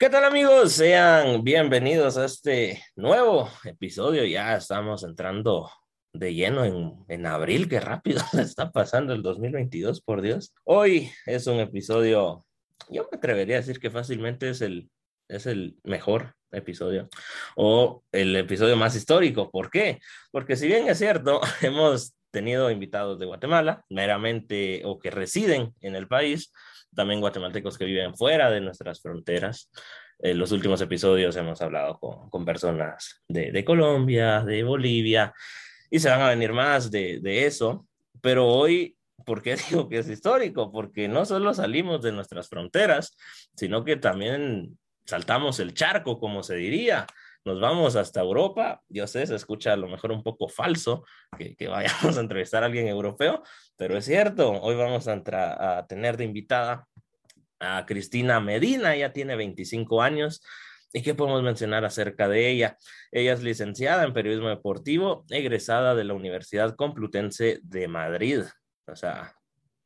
¿Qué tal amigos? Sean bienvenidos a este nuevo episodio. Ya estamos entrando de lleno en, en abril. Qué rápido está pasando el 2022, por Dios. Hoy es un episodio, yo me atrevería a decir que fácilmente es el, es el mejor episodio o el episodio más histórico. ¿Por qué? Porque si bien es cierto, hemos tenido invitados de Guatemala, meramente o que residen en el país, también guatemaltecos que viven fuera de nuestras fronteras. En los últimos episodios hemos hablado con, con personas de, de, Colombia, de Bolivia, y se van a venir más de, de eso. Pero hoy, ¿por qué digo que es histórico? Porque no solo salimos de nuestras fronteras, sino que también saltamos el charco, como se diría nos vamos hasta Europa. Yo sé, se escucha a lo mejor un poco falso que, que vayamos a entrevistar a alguien europeo, pero es cierto, hoy vamos a, entrar, a tener de invitada a Cristina Medina, ella tiene 25 años. ¿Y qué podemos mencionar acerca de ella? Ella es licenciada en periodismo deportivo, egresada de la Universidad Complutense de Madrid. O sea,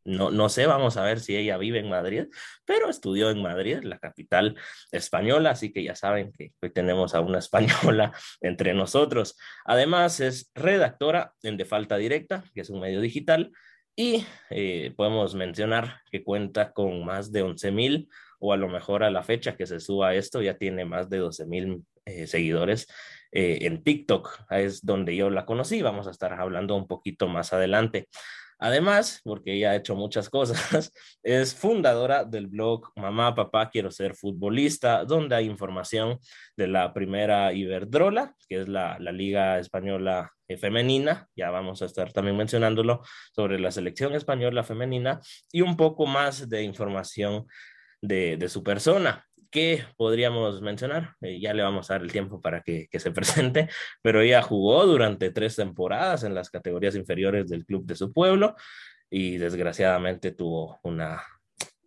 no, no sé, vamos a ver si ella vive en Madrid, pero estudió en Madrid, la capital española, así que ya saben que hoy tenemos a una española entre nosotros. Además, es redactora en De Falta Directa, que es un medio digital, y eh, podemos mencionar que cuenta con más de 11 mil, o a lo mejor a la fecha que se suba esto, ya tiene más de 12 mil eh, seguidores eh, en TikTok. Es donde yo la conocí, vamos a estar hablando un poquito más adelante. Además, porque ella ha hecho muchas cosas, es fundadora del blog Mamá, Papá, Quiero Ser Futbolista, donde hay información de la primera Iberdrola, que es la, la Liga Española Femenina, ya vamos a estar también mencionándolo, sobre la selección española femenina y un poco más de información de, de su persona. ¿Qué podríamos mencionar? Eh, ya le vamos a dar el tiempo para que, se presente, pero ella jugó durante tres temporadas en las categorías inferiores del club de su pueblo y desgraciadamente tuvo una,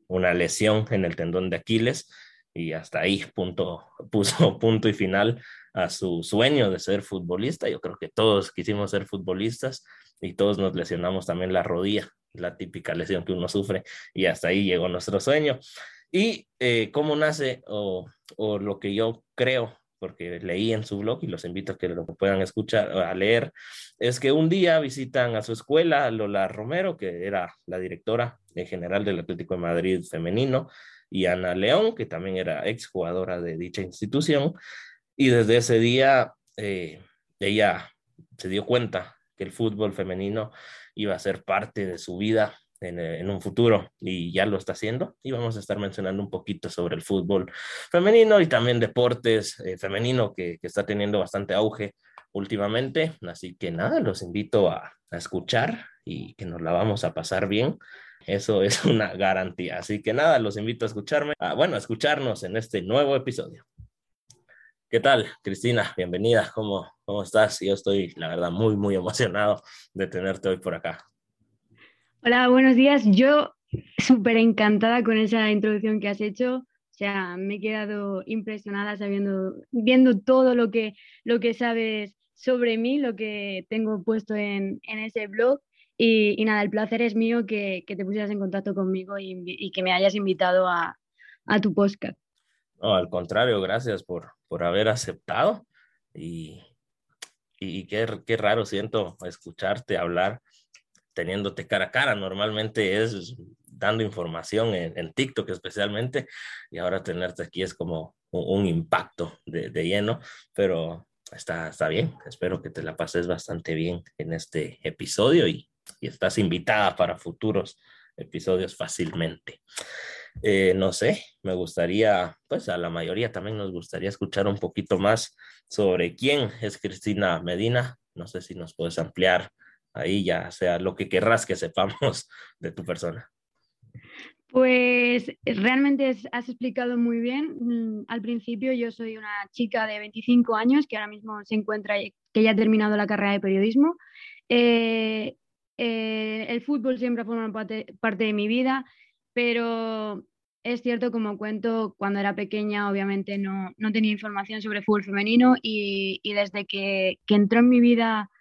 una lesión en el tendón de Aquiles y hasta ahí puso punto y final a su sueño de ser futbolista. Yo creo que todos quisimos ser futbolistas y todos nos lesionamos también la rodilla, la típica lesión que uno sufre y hasta ahí llegó nuestro sueño. Y eh, cómo nace o, o, lo que yo creo, porque leí en su blog y los invito a que lo puedan escuchar, a leer, es que un día visitan a su escuela Lola Romero, que era la directora en general del Atlético de Madrid femenino, y Ana León, que también era exjugadora de dicha institución, y desde ese día eh, ella se dio cuenta que el fútbol femenino iba a ser parte de su vida en, eh, en, un futuro y ya lo está haciendo. Y vamos a estar mencionando un poquito sobre el fútbol femenino y también deportes eh, femenino que, que, está teniendo bastante auge últimamente. Así que nada, los invito a, a, escuchar y que nos la vamos a pasar bien. Eso es una garantía. Así que nada, los invito a escucharme, a, bueno, a escucharnos en este nuevo episodio. ¿Qué tal, Cristina? Bienvenida. ¿Cómo, ¿Cómo estás? Yo estoy, la verdad, muy, muy emocionado de tenerte hoy por acá. Hola, buenos días. Yo súper encantada con esa introducción que has hecho. O sea, me he quedado impresionada sabiendo, viendo todo lo que, lo que sabes sobre mí, lo que tengo puesto en, en ese blog. Y, nada, el placer es mío que, que te pusieras en contacto conmigo y, y que me hayas invitado a, a tu podcast. No, al contrario, gracias por, por haber aceptado y, y qué, qué raro siento escucharte hablar teniéndote cara a cara. Normalmente es dando información en, TikTok especialmente y ahora tenerte aquí es como un, un impacto de, de, lleno, pero está, está bien. Espero que te la pases bastante bien en este episodio y, y estás invitada para futuros episodios fácilmente. Eh, no sé, me gustaría, pues a la mayoría también nos gustaría escuchar un poquito más sobre quién es Cristina Medina. No sé si nos puedes ampliar ahí ya sea lo que querrás que sepamos de tu persona. Pues realmente has explicado muy bien. Mm, al principio yo soy una chica de 25 años que ahora mismo se encuentra, que ya ha terminado la carrera de periodismo. Eh, eh, el fútbol siempre forma parte, parte de mi vida pero es cierto, como cuento, cuando era pequeña obviamente no, no tenía información sobre fútbol femenino y, desde que, entró en mi vida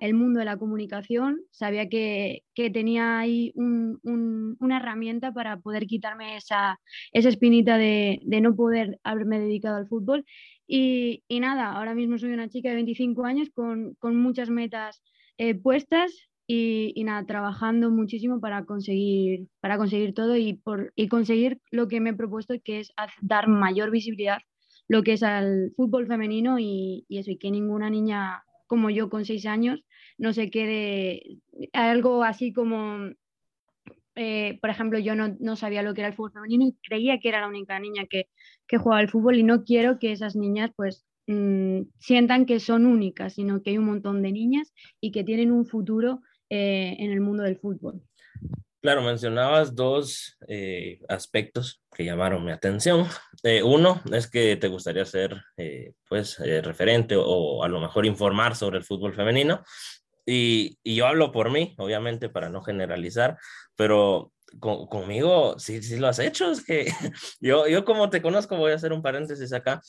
el mundo de la comunicación, sabía que, tenía ahí una herramienta para poder quitarme esa, esa espinita de, no poder haberme dedicado al fútbol. Y, nada, ahora mismo soy una chica de 25 años con, muchas metas eh, puestas y, nada, trabajando muchísimo para conseguir, para conseguir todo y, por, y conseguir lo que me he propuesto, que es dar mayor visibilidad lo que es al fútbol femenino y, y eso, y que ninguna niña como yo con seis años no se quede algo así como, eh, por ejemplo, yo no, sabía lo que era el fútbol femenino y creía que era la única niña que, que jugaba al fútbol y no quiero que esas niñas pues mm, sientan que son únicas, sino que hay un montón de niñas y que tienen un futuro eh, en el mundo del fútbol. Claro, mencionabas dos eh, aspectos que llamaron mi atención. Eh, uno es que te gustaría ser, eh, pues, referente o, a lo mejor informar sobre el fútbol femenino. Y, yo hablo por mí, obviamente, para no generalizar, pero conmigo sí, sí lo has hecho. Es que yo, yo como te conozco, voy a hacer un paréntesis acá.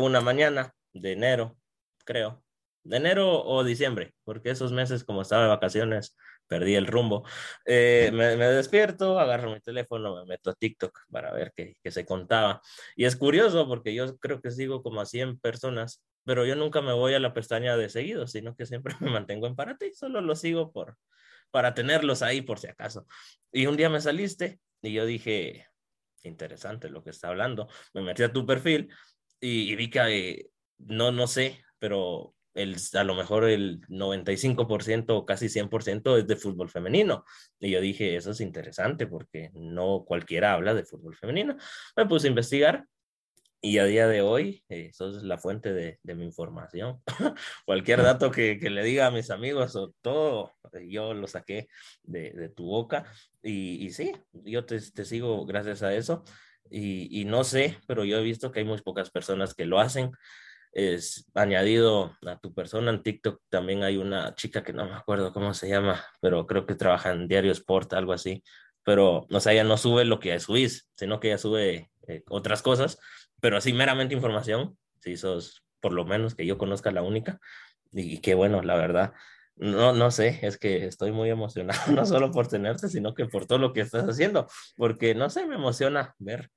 una mañana de enero, creo, de enero o diciembre, porque esos meses como estaba de vacaciones perdí el rumbo. Eh, me, despierto, agarro mi teléfono, me meto a TikTok para ver qué, qué, se contaba. Y es curioso porque yo creo que sigo como a 100 personas, pero yo nunca me voy a la pestaña de seguidos, sino que siempre me mantengo en para ti, solo lo sigo por, para tenerlos ahí por si acaso. Y un día me saliste y yo dije, interesante lo que está hablando. Me metí a tu perfil y, vi que eh, no, no sé, pero el, a lo mejor el 95% o casi 100% es de fútbol femenino. Y yo dije, eso es interesante porque no cualquiera habla de fútbol femenino. Me puse a investigar y a día de hoy, eh, eso es la fuente de, de mi información. Cualquier dato que, que, le diga a mis amigos o todo, yo lo saqué de, de tu boca. Y, y, sí, yo te, te sigo gracias a eso. Y, y, no sé, pero yo he visto que hay muy pocas personas que lo hacen es añadido a tu persona en TikTok también hay una chica que no me acuerdo cómo se llama, pero creo que trabaja en Diario Sport, algo así. Pero, o sea, ella no sube lo que subís, sino que ella sube eh, otras cosas, pero así meramente información, si sos por lo menos que yo conozca la única. Y, qué bueno, la verdad. No, no sé, es que estoy muy emocionado, no solo por tenerte, sino que por todo lo que estás haciendo, porque no sé, me emociona ver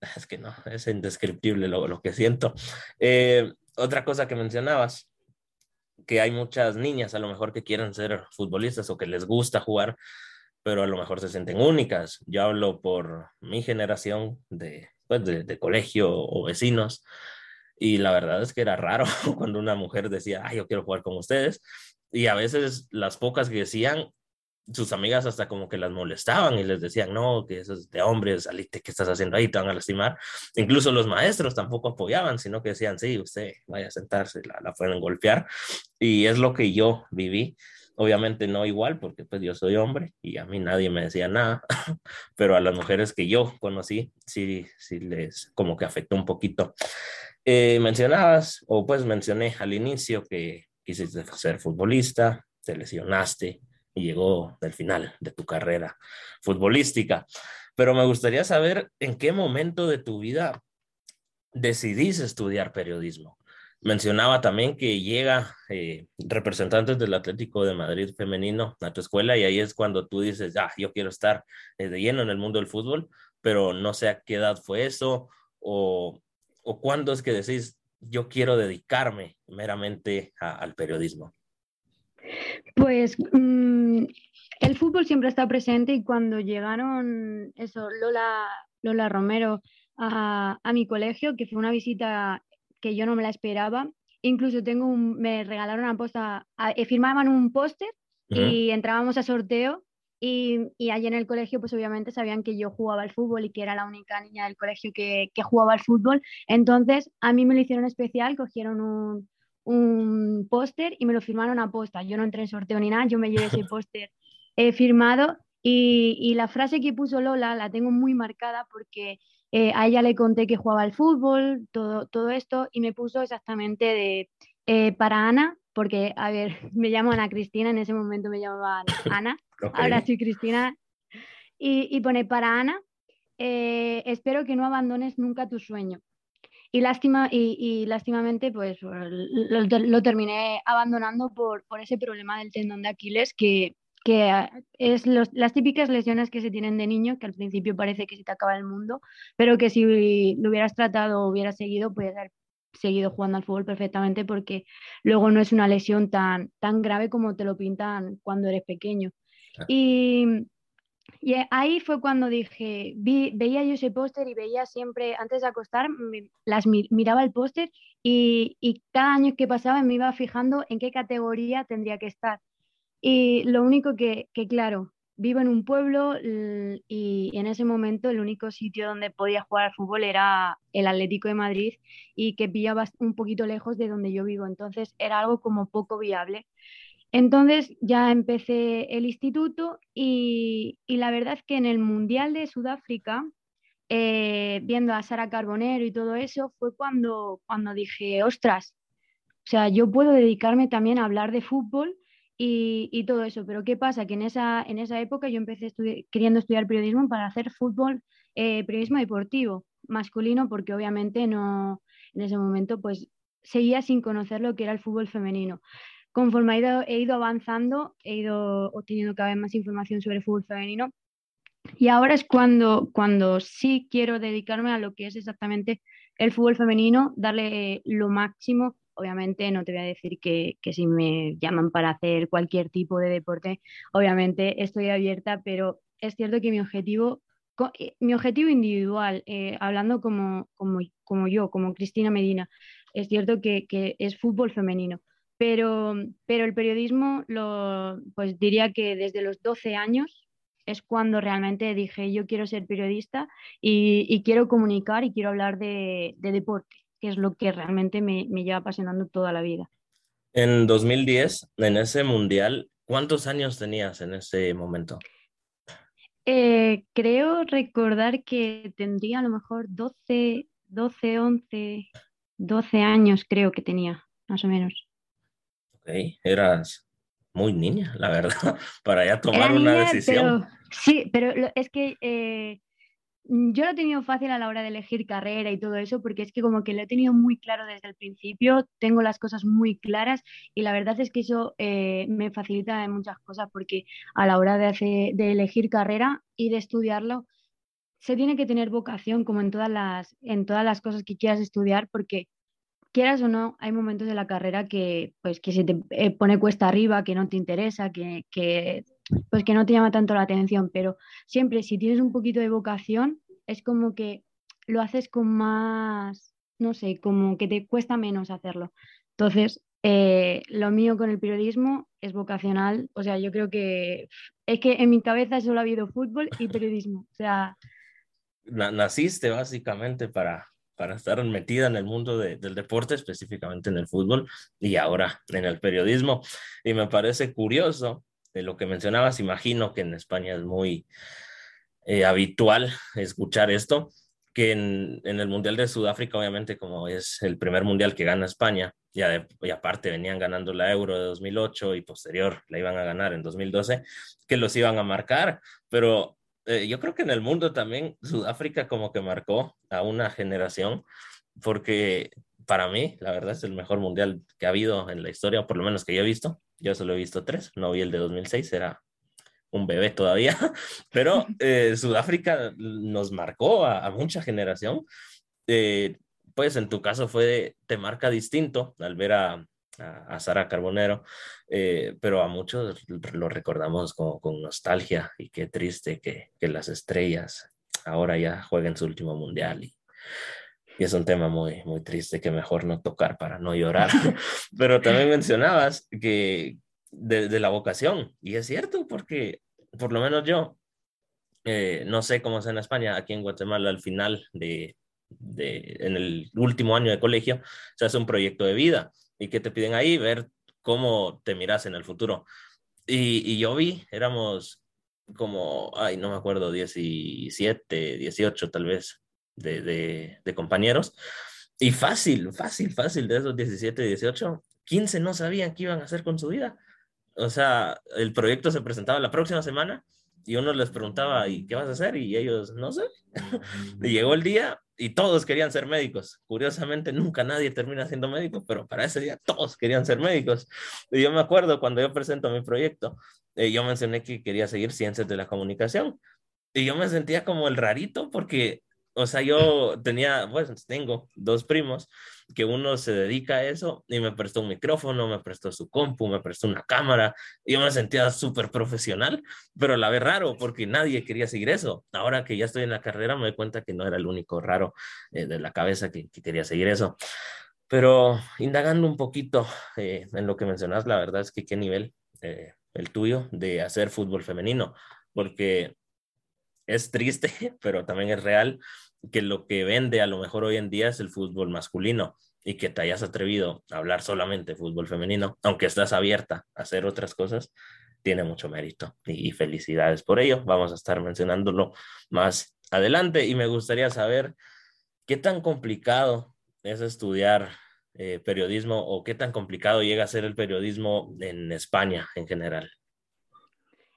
es que no, es indescriptible lo, lo que siento. Eh, otra cosa que mencionabas, que hay muchas niñas a lo mejor que quieren ser futbolistas o que les gusta jugar, pero a lo mejor se sienten únicas. Yo hablo por mi generación de, pues de, de colegio o vecinos, y la verdad es que era raro cuando una mujer decía, ay, yo quiero jugar con ustedes. Y a veces las pocas que decían sus amigas hasta como que las molestaban y les decían, no, que eso es de hombres, salite, ¿qué estás haciendo ahí? Te van a lastimar. Incluso los maestros tampoco apoyaban, sino que decían, sí, usted vaya a sentarse, la, la fueron golpear. Y es lo que yo viví. Obviamente no igual, porque pues yo soy hombre y a mí nadie me decía nada, pero a las mujeres que yo conocí, sí, sí les como que afectó un poquito. Eh, mencionabas, o pues mencioné al inicio que quisiste ser futbolista, te lesionaste, llegó del final de tu carrera futbolística. Pero me gustaría saber en qué momento de tu vida decidís estudiar periodismo. Mencionaba también que llega eh, representantes del Atlético de Madrid femenino a tu escuela y ahí es cuando tú dices, ah, yo quiero estar eh, de lleno en el mundo del fútbol, pero no sé a qué edad fue eso o, o cuándo es que decís, yo quiero dedicarme meramente al periodismo. Pues mm, el fútbol siempre está presente y cuando llegaron eso, Lola, Lola Romero a, mi colegio, que fue una visita que yo no me la esperaba, incluso tengo un, me regalaron una posta, eh, firmaban un póster y entrábamos a sorteo y, y, allí en el colegio pues obviamente sabían que yo jugaba al fútbol y que era la única niña del colegio que, que jugaba al fútbol, entonces a mí me lo hicieron especial, cogieron un, un póster y me lo firmaron a posta. Yo no entré en sorteo ni nada, yo me llevé ese póster he firmado y, la frase que puso Lola la tengo muy marcada porque eh, a ella le conté que jugaba al fútbol, todo, todo esto, y me puso exactamente de eh, para Ana, porque, a ver, me llamo Ana Cristina, en ese momento me llamaba Ana, ahora soy Cristina, y, pone para Ana, eh, espero que no abandones nunca tu sueño. Y lástima y, y lástimamente pues lo, lo, terminé abandonando por, por ese problema del tendón de Aquiles que, que es los, las típicas lesiones que se tienen de niño, que al principio parece que se te acaba el mundo, pero que si lo hubieras tratado o hubieras seguido, puedes haber seguido jugando al fútbol perfectamente porque luego no es una lesión tan, tan grave como te lo pintan cuando eres pequeño. Y y ahí fue cuando dije, vi, veía yo ese póster y veía siempre, antes de acostar, las miraba el póster y, y, cada año que pasaba me iba fijando en qué categoría tendría que estar. Y lo único que, que claro, vivo en un pueblo y en ese momento el único sitio donde podía jugar al fútbol era el Atlético de Madrid y que pillaba un poquito lejos de donde yo vivo. Entonces era algo como poco viable. Entonces ya empecé el instituto y, la verdad es que en el Mundial de Sudáfrica, eh, viendo a Sara Carbonero y todo eso, fue cuando, cuando dije, ostras, o sea, yo puedo dedicarme también a hablar de fútbol y, todo eso, pero ¿qué pasa? Que en esa, en esa época yo empecé queriendo estudiar periodismo para hacer fútbol, eh, periodismo deportivo, masculino, porque obviamente no, en ese momento pues seguía sin conocer lo que era el fútbol femenino conforme he ido, he ido avanzando, he ido obteniendo cada vez más información sobre el fútbol femenino. Y ahora es cuando, cuando sí quiero dedicarme a lo que es exactamente el fútbol femenino, darle lo máximo. Obviamente no te voy a decir que, que, si me llaman para hacer cualquier tipo de deporte, obviamente estoy abierta, pero es cierto que mi objetivo, eh, mi objetivo individual, eh, hablando como, como, como, yo, como Cristina Medina, es cierto que, que es fútbol femenino. Pero, pero el periodismo, lo, pues diría que desde los 12 años es cuando realmente dije yo quiero ser periodista y, quiero comunicar y quiero hablar de, deporte, que es lo que realmente me, me, lleva apasionando toda la vida. En 2010, en ese mundial, ¿cuántos años tenías en ese momento? Eh, creo recordar que tendría a lo mejor 12, 12, 11, 12 años creo que tenía, más o menos eras muy niña, la verdad, para ya tomar una decisión. sí, pero es que eh, yo lo he tenido fácil a la hora de elegir carrera y todo eso, porque es que como que lo he tenido muy claro desde el principio, tengo las cosas muy claras y la verdad es que eso eh, me facilita en muchas cosas, porque a la hora de, hacer, de elegir carrera y de estudiarlo, se tiene que tener vocación como en todas las, en todas las cosas que quieras estudiar, porque quieras o no, hay momentos de la carrera que, pues, que se te eh, pone cuesta arriba, que no te interesa, que, que, pues, que no te llama tanto la atención, pero siempre si tienes un poquito de vocación, es como que lo haces con más, no sé, como que te cuesta menos hacerlo. Entonces, eh, lo mío con el periodismo es vocacional, o sea, yo creo que es que en mi cabeza solo ha habido fútbol y periodismo, o sea... Naciste básicamente para, para estar metida en el mundo del deporte, específicamente en el fútbol y ahora en el periodismo. Y me parece curioso de lo que mencionabas, imagino que en España es muy eh, habitual escuchar esto, que en, el Mundial de Sudáfrica, obviamente como es el primer Mundial que gana España, y, y aparte venían ganando la Euro de 2008 y posterior la iban a ganar en 2012, que los iban a marcar, pero eh, yo creo que en el mundo también Sudáfrica como que marcó a una generación, porque para mí, la verdad, es el mejor mundial que ha habido en la historia, por lo menos que yo he visto. Yo solo he visto tres, no vi el de 2006, era un bebé todavía, pero eh, Sudáfrica nos marcó a, mucha generación. Eh, pues en tu caso fue, te marca distinto al ver a, a, Sara Carbonero, eh, pero a muchos lo recordamos con, con nostalgia y qué triste que, que, las estrellas ahora ya jueguen su último mundial y, y, es un tema muy, muy triste que mejor no tocar para no llorar. pero también mencionabas que de, de, la vocación y es cierto porque por lo menos yo eh, no sé cómo es en España, aquí en Guatemala al final de, de, en el último año de colegio se hace un proyecto de vida y que te piden ahí ver cómo te miras en el futuro. Y, y yo vi, éramos como, ay, no me acuerdo, 17, 18 tal vez de, de, de compañeros. Y fácil, fácil, fácil, de esos 17, 18, 15 no sabían qué iban a hacer con su vida. O sea, el proyecto se presentaba la próxima semana y uno les preguntaba, ¿y qué vas a hacer? Y ellos, no sé. y llegó el día y todos querían ser médicos. Curiosamente, nunca nadie termina siendo médico, pero para ese día todos querían ser médicos. Y yo me acuerdo cuando yo presento mi proyecto, eh, yo mencioné que quería seguir ciencias de la comunicación. Y yo me sentía como el rarito porque o sea, yo tenía, bueno, tengo dos primos que uno se dedica a eso y me prestó un micrófono, me prestó su compu, me prestó una cámara yo me sentía súper profesional, pero la vez raro porque nadie quería seguir eso. Ahora que ya estoy en la carrera me doy cuenta que no era el único raro eh, de la cabeza que, quería seguir eso. Pero indagando un poquito eh, en lo que mencionas, la verdad es que qué nivel eh, el tuyo de hacer fútbol femenino, porque es triste, pero también es real que lo que vende a lo mejor hoy en día es el fútbol masculino y que te hayas atrevido a hablar solamente de fútbol femenino, aunque estás abierta a hacer otras cosas, tiene mucho mérito y, felicidades por ello. Vamos a estar mencionándolo más adelante y me gustaría saber qué tan complicado es estudiar eh, periodismo o qué tan complicado llega a ser el periodismo en España en general.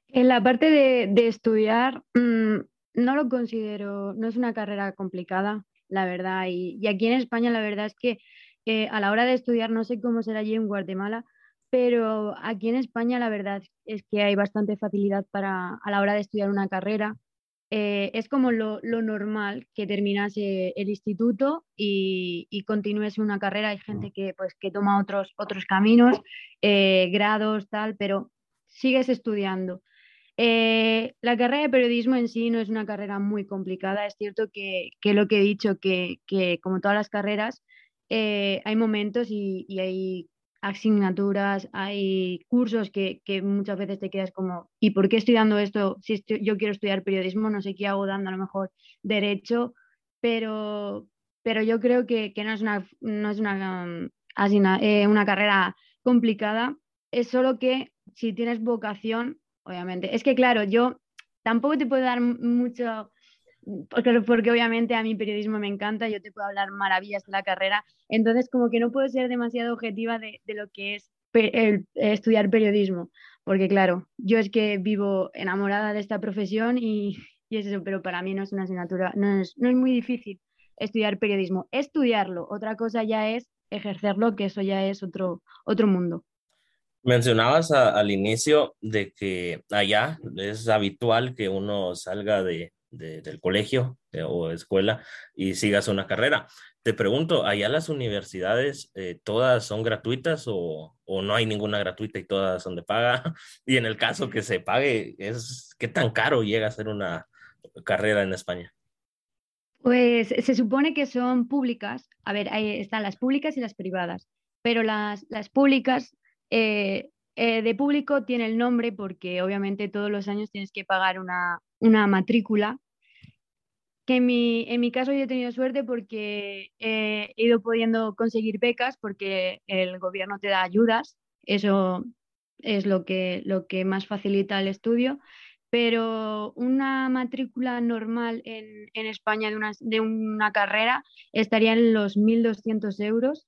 En la parte de, estudiar, mm, no lo considero, no es una carrera complicada, la verdad. Y, aquí en España, la verdad es que eh, a la hora de estudiar, no sé cómo será allí en Guatemala, pero aquí en España la verdad es que hay bastante facilidad para, a la hora de estudiar una carrera. Eh, es como lo, normal que terminas eh, el instituto y, y, continúes una carrera. Hay gente que, pues, que toma otros, otros caminos, grados, tal, pero sigues estudiando. Eh, la carrera de periodismo en sí no es una carrera muy complicada. Es cierto que, lo que he dicho, que, como todas las carreras, eh, hay momentos y, hay asignaturas, hay cursos que, muchas veces te quedas como, ¿y por qué estoy dando esto? Si yo quiero estudiar periodismo, no sé qué hago dando a lo mejor derecho, pero, pero yo creo que, no es una, no es una, um, eh, una carrera complicada, es solo que si tienes vocación obviamente. Es que, claro, yo tampoco te puedo dar mucho, porque, porque obviamente a mi periodismo me encanta, yo te puedo hablar maravillas de la carrera, entonces como que no puedo ser demasiado objetiva de, lo que es estudiar periodismo, porque claro, yo es que vivo enamorada de esta profesión y, es eso, pero para mí no es una asignatura, no es, no es muy difícil estudiar periodismo. Estudiarlo, otra cosa ya es ejercerlo, que eso ya es otro, otro mundo. Mencionabas al inicio de que allá es habitual que uno salga de, del colegio eh, o escuela y sigas una carrera. Te pregunto, ¿allá las universidades eh, todas son gratuitas o, o, no hay ninguna gratuita y todas son de paga? Y en el caso que se pague, es, ¿qué tan caro llega a ser una carrera en España? Pues se supone que son públicas. A ver, ahí están las públicas y las privadas, pero las, las públicas eh, eh, de público tiene el nombre porque obviamente todos los años tienes que pagar una, matrícula. Que en mi, en mi, caso yo he tenido suerte porque he ido pudiendo conseguir becas porque el gobierno te da ayudas. Eso es lo que, lo que más facilita el estudio. Pero una matrícula normal en, España de una, de una carrera estaría en los 1.200 euros.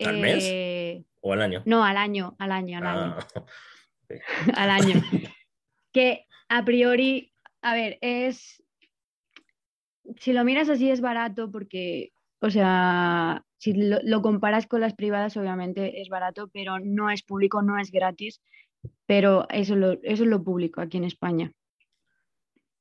¿Al mes? Eh, ¿O al año? No, al año, al año, al año. Ah, al año. que a priori, a ver, es. Si lo miras así es barato porque, o sea, si lo, comparas con las privadas, obviamente es barato, pero no es público, no es gratis. Pero eso, lo, eso es lo público aquí en España.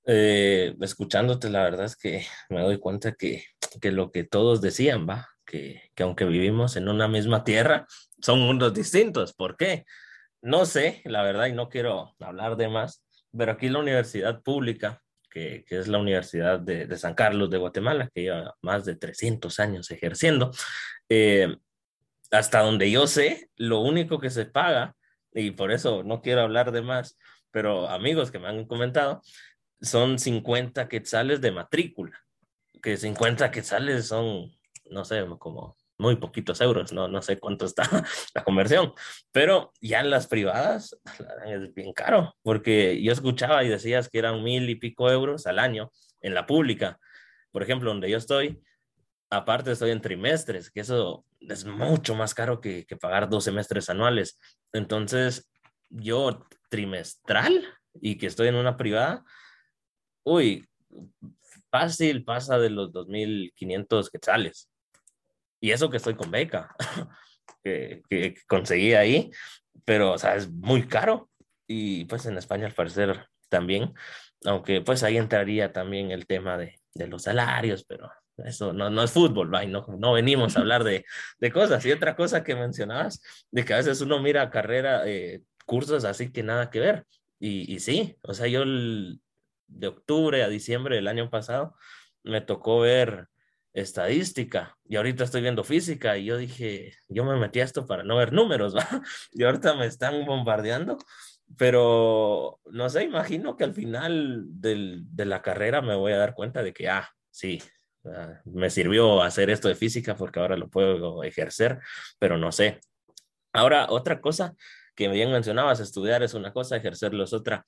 Eh, escuchándote, la verdad es que me doy cuenta que, que lo que todos decían, va, que, que, aunque vivimos en una misma tierra, son mundos distintos. ¿Por qué? No sé, la verdad, y no quiero hablar de más, pero aquí la universidad pública, que, que es la Universidad de, de, San Carlos de Guatemala, que lleva más de 300 años ejerciendo, eh, hasta donde yo sé, lo único que se paga, y por eso no quiero hablar de más, pero amigos que me han comentado, son 50 quetzales de matrícula, que 50 quetzales son no sé, como muy poquitos euros, no, no sé cuánto está la conversión, pero ya en las privadas es bien caro, porque yo escuchaba y decías que eran mil y pico euros al año en la pública. Por ejemplo, donde yo estoy, aparte estoy en trimestres, que eso es mucho más caro que, que pagar dos semestres anuales. Entonces, yo trimestral y que estoy en una privada, uy, fácil pasa de los 2.500 quetzales. Y eso que estoy con beca, que, que conseguí ahí, pero, o sea, es muy caro. Y pues en España al parecer también, aunque pues ahí entraría también el tema de, de los salarios, pero eso no, no es fútbol, no, no venimos a hablar de, de, cosas. Y otra cosa que mencionabas, de que a veces uno mira carrera, eh, cursos así que nada que ver. Y, y sí, o sea, yo de octubre a diciembre del año pasado me tocó ver estadística y ahorita estoy viendo física y yo dije, yo me metí a esto para no ver números, ¿va? Y ahorita me están bombardeando, pero no sé, imagino que al final del, de la carrera me voy a dar cuenta de que, ah, sí, me sirvió hacer esto de física porque ahora lo puedo ejercer, pero no sé. Ahora, otra cosa que bien mencionabas, estudiar es una cosa, ejercerlo es otra.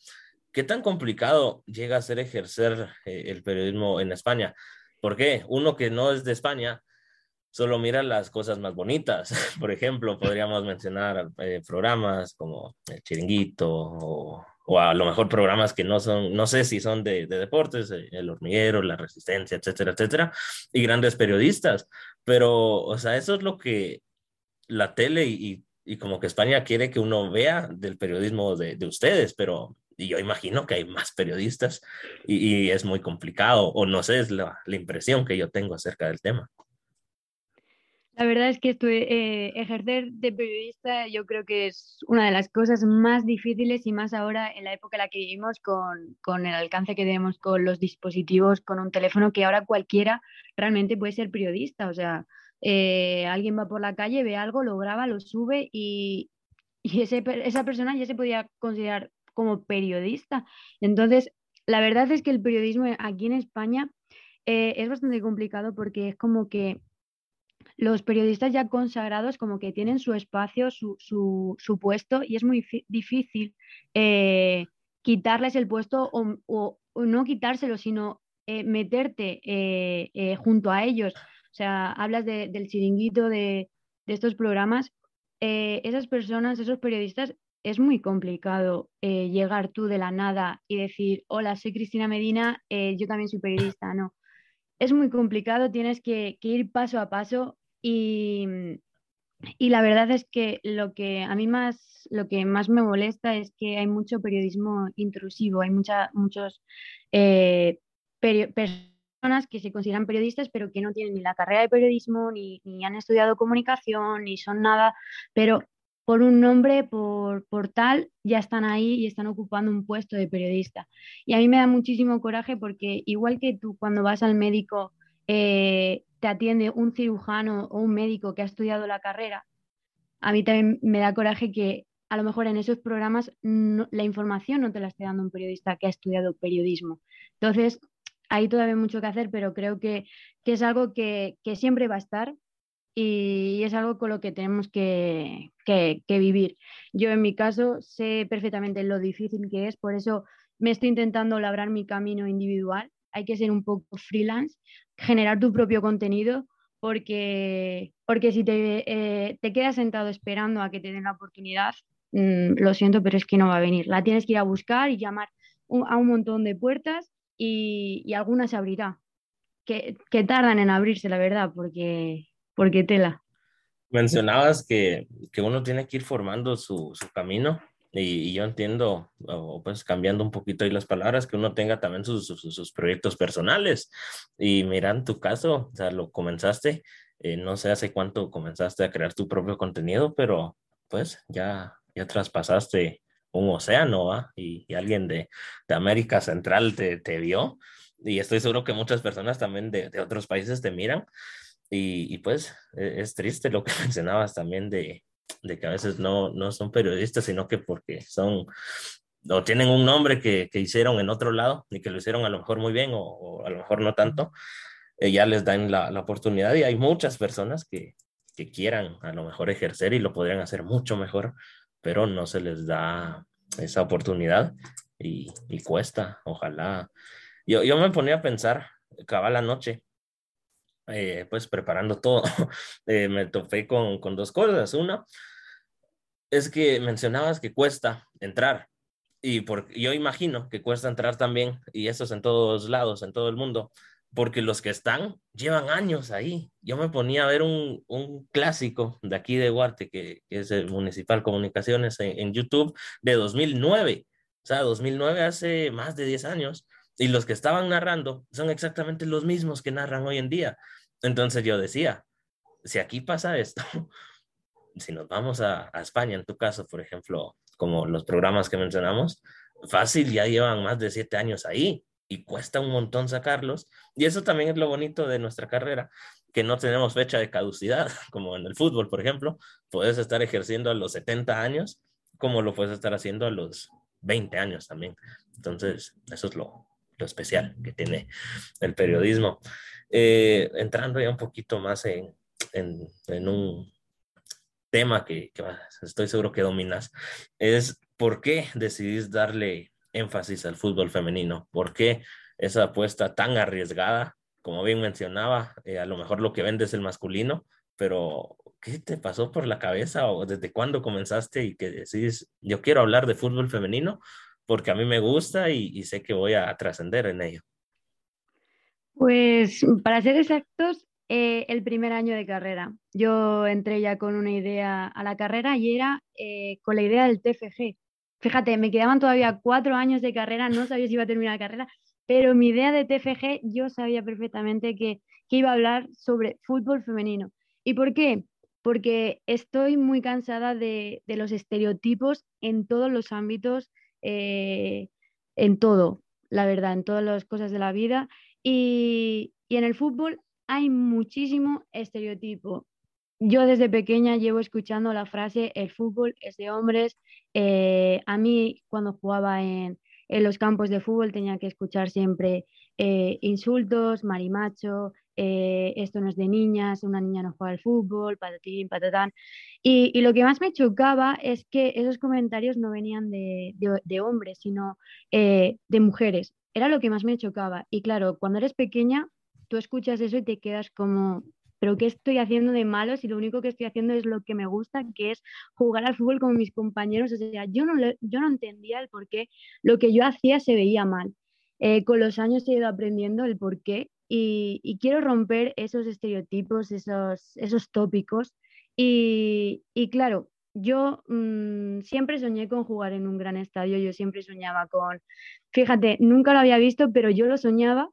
¿Qué tan complicado llega a ser ejercer eh, el periodismo en España? ¿Por qué? Uno que no es de España solo mira las cosas más bonitas. Por ejemplo, podríamos mencionar eh, programas como El Chiringuito o, o, a lo mejor programas que no son, no sé si son de, de, deportes, eh, El Hormiguero, La Resistencia, etcétera, etcétera, y grandes periodistas. Pero, o sea, eso es lo que la tele y, y como que España quiere que uno vea del periodismo de ustedes, pero y yo imagino que hay más periodistas y, es muy complicado, o no sé, es la, la, impresión que yo tengo acerca del tema. La verdad es que esto, eh, ejercer de periodista yo creo que es una de las cosas más difíciles y más ahora en la época en la que vivimos con, con el alcance que tenemos con los dispositivos, con un teléfono, que ahora cualquiera realmente puede ser periodista. O sea, eh, alguien va por la calle, ve algo, lo graba, lo sube y, y ese, esa persona ya se podía considerar como periodista. Entonces, la verdad es que el periodismo aquí en España eh, es bastante complicado porque es como que los periodistas ya consagrados como que tienen su espacio, su, su, su puesto y es muy difícil eh, quitarles el puesto o, o, no quitárselo, sino eh, meterte junto a ellos. O sea, hablas de, del chiringuito, de, de estos programas. esas personas, esos periodistas, es muy complicado eh, llegar tú de la nada y decir, hola, soy Cristina Medina, eh, yo también soy periodista, no. Es muy complicado, tienes que, ir paso a paso y, y, la verdad es que lo que a mí más, lo que más me molesta es que hay mucho periodismo intrusivo, hay mucha, muchos eh, personas que se consideran periodistas pero que no tienen ni la carrera de periodismo, ni, ni han estudiado comunicación, ni son nada, pero por un nombre, por, por, tal, ya están ahí y están ocupando un puesto de periodista. Y a mí me da muchísimo coraje porque igual que tú cuando vas al médico eh, te atiende un cirujano o un médico que ha estudiado la carrera, a mí también me da coraje que a lo mejor en esos programas no, la información no te la esté dando un periodista que ha estudiado periodismo. Entonces, hay todavía mucho que hacer, pero creo que, que es algo que, que siempre va a estar y es algo con lo que tenemos que, que, vivir. Yo en mi caso sé perfectamente lo difícil que es, por eso me estoy intentando labrar mi camino individual. Hay que ser un poco freelance, generar tu propio contenido, porque, porque si te, eh, te quedas sentado esperando a que te den la oportunidad, mmm, lo siento, pero es que no va a venir. La tienes que ir a buscar y llamar a un montón de puertas y, y alguna se abrirá. Que, que tardan en abrirse, la verdad, porque ¿Por qué tela? Mencionabas que, que uno tiene que ir formando su, su camino y, y, yo entiendo, o pues cambiando un poquito ahí las palabras, que uno tenga también sus, sus, sus proyectos personales. Y mira, en tu caso, o sea, lo comenzaste, eh, no sé hace cuánto comenzaste a crear tu propio contenido, pero pues ya, ya traspasaste un océano, ¿va? Y, y alguien de, de, América Central te, te, vio. Y estoy seguro que muchas personas también de, de otros países te miran. Y, y, pues e, es triste lo que mencionabas también de, de, que a veces no, no son periodistas, sino que porque son o tienen un nombre que, que, hicieron en otro lado y que lo hicieron a lo mejor muy bien o, o a lo mejor no tanto, eh, ya les dan la, la, oportunidad y hay muchas personas que, que quieran a lo mejor ejercer y lo podrían hacer mucho mejor, pero no se les da esa oportunidad y, y cuesta, ojalá. Yo, yo me ponía a pensar, cabal la noche, eh, pues preparando todo, eh, me topé con, con, dos cosas. Una es que mencionabas que cuesta entrar y por, yo imagino que cuesta entrar también, y eso es en todos lados, en todo el mundo, porque los que están llevan años ahí. Yo me ponía a ver un, clásico de aquí de Huarte, que, es el Municipal Comunicaciones en, YouTube, de 2009. O sea, 2009 hace más de 10 años. Y los que estaban narrando son exactamente los mismos que narran hoy en día. Entonces yo decía, si aquí pasa esto, si nos vamos a, España, en tu caso, por ejemplo, como los programas que mencionamos, fácil, ya llevan más de siete años ahí y cuesta un montón sacarlos. Y eso también es lo bonito de nuestra carrera, que no tenemos fecha de caducidad, como en el fútbol, por ejemplo. Puedes estar ejerciendo a los 70 años, como lo puedes estar haciendo a los 20 años también. Entonces, eso es lo especial que tiene el periodismo. Eh, entrando ya un poquito más en, un tema que, que, estoy seguro que dominas, es por qué decidís darle énfasis al fútbol femenino? ¿Por qué esa apuesta tan arriesgada? Como bien mencionaba, eh, a lo mejor lo que vende es el masculino, pero ¿qué te pasó por la cabeza o desde cuándo comenzaste y que decís, yo quiero hablar de fútbol femenino porque a mí me gusta y, sé que voy a trascender en ello? Pues para ser exactos, eh, el primer año de carrera. Yo entré ya con una idea a la carrera y era eh, con la idea del TFG, Fíjate, me quedaban todavía cuatro años de carrera, no sabía si iba a terminar la carrera, pero mi idea de TFG yo sabía perfectamente que, iba a hablar sobre fútbol femenino. ¿Y por qué? Porque estoy muy cansada de, los estereotipos en todos los ámbitos, eh, en todo, la verdad, en todas las cosas de la vida. Y, y en el fútbol hay muchísimo estereotipo yo desde pequeña llevo escuchando la frase el fútbol es de hombres. Eh, a mí cuando jugaba en, los campos de fútbol tenía que escuchar siempre eh, insultos, marimacho, eh, esto no es de niñas, una niña no juega al fútbol, patatín, patatán. Y, lo que más me chocaba es que esos comentarios no venían de hombres, sino de mujeres. Era lo que más me chocaba. Y claro, cuando eres pequeña, tú escuchas eso y te quedas como, pero ¿qué estoy haciendo de malo si lo único que estoy haciendo es lo que me gusta, que es jugar al fútbol con mis compañeros? O sea, yo no, yo no entendía el por qué lo que yo hacía se veía mal. Eh, con los años he ido aprendiendo el por qué y, quiero romper esos estereotipos, esos, esos tópicos. Y, claro, yo mm, siempre soñé con jugar en un gran estadio, yo siempre soñaba con, fíjate, nunca lo había visto, pero yo lo soñaba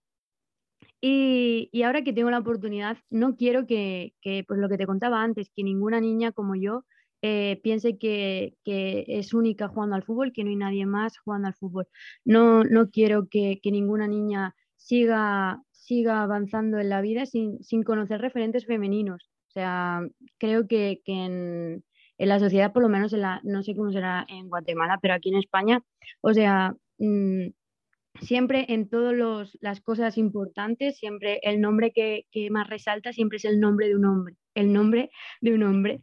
y, ahora que tengo la oportunidad, no quiero que, pues lo que te contaba antes, que ninguna niña como yo eh, piense que, es única jugando al fútbol, que no hay nadie más jugando al fútbol. No, no quiero que, ninguna niña siga, siga avanzando en la vida sin, conocer referentes femeninos. O sea, creo que, en, la sociedad, por lo menos en la, no sé cómo será en Guatemala, pero aquí en España, o sea, mm, siempre en todas las cosas importantes, siempre el nombre que, más resalta siempre es el nombre de un hombre, el nombre de un hombre.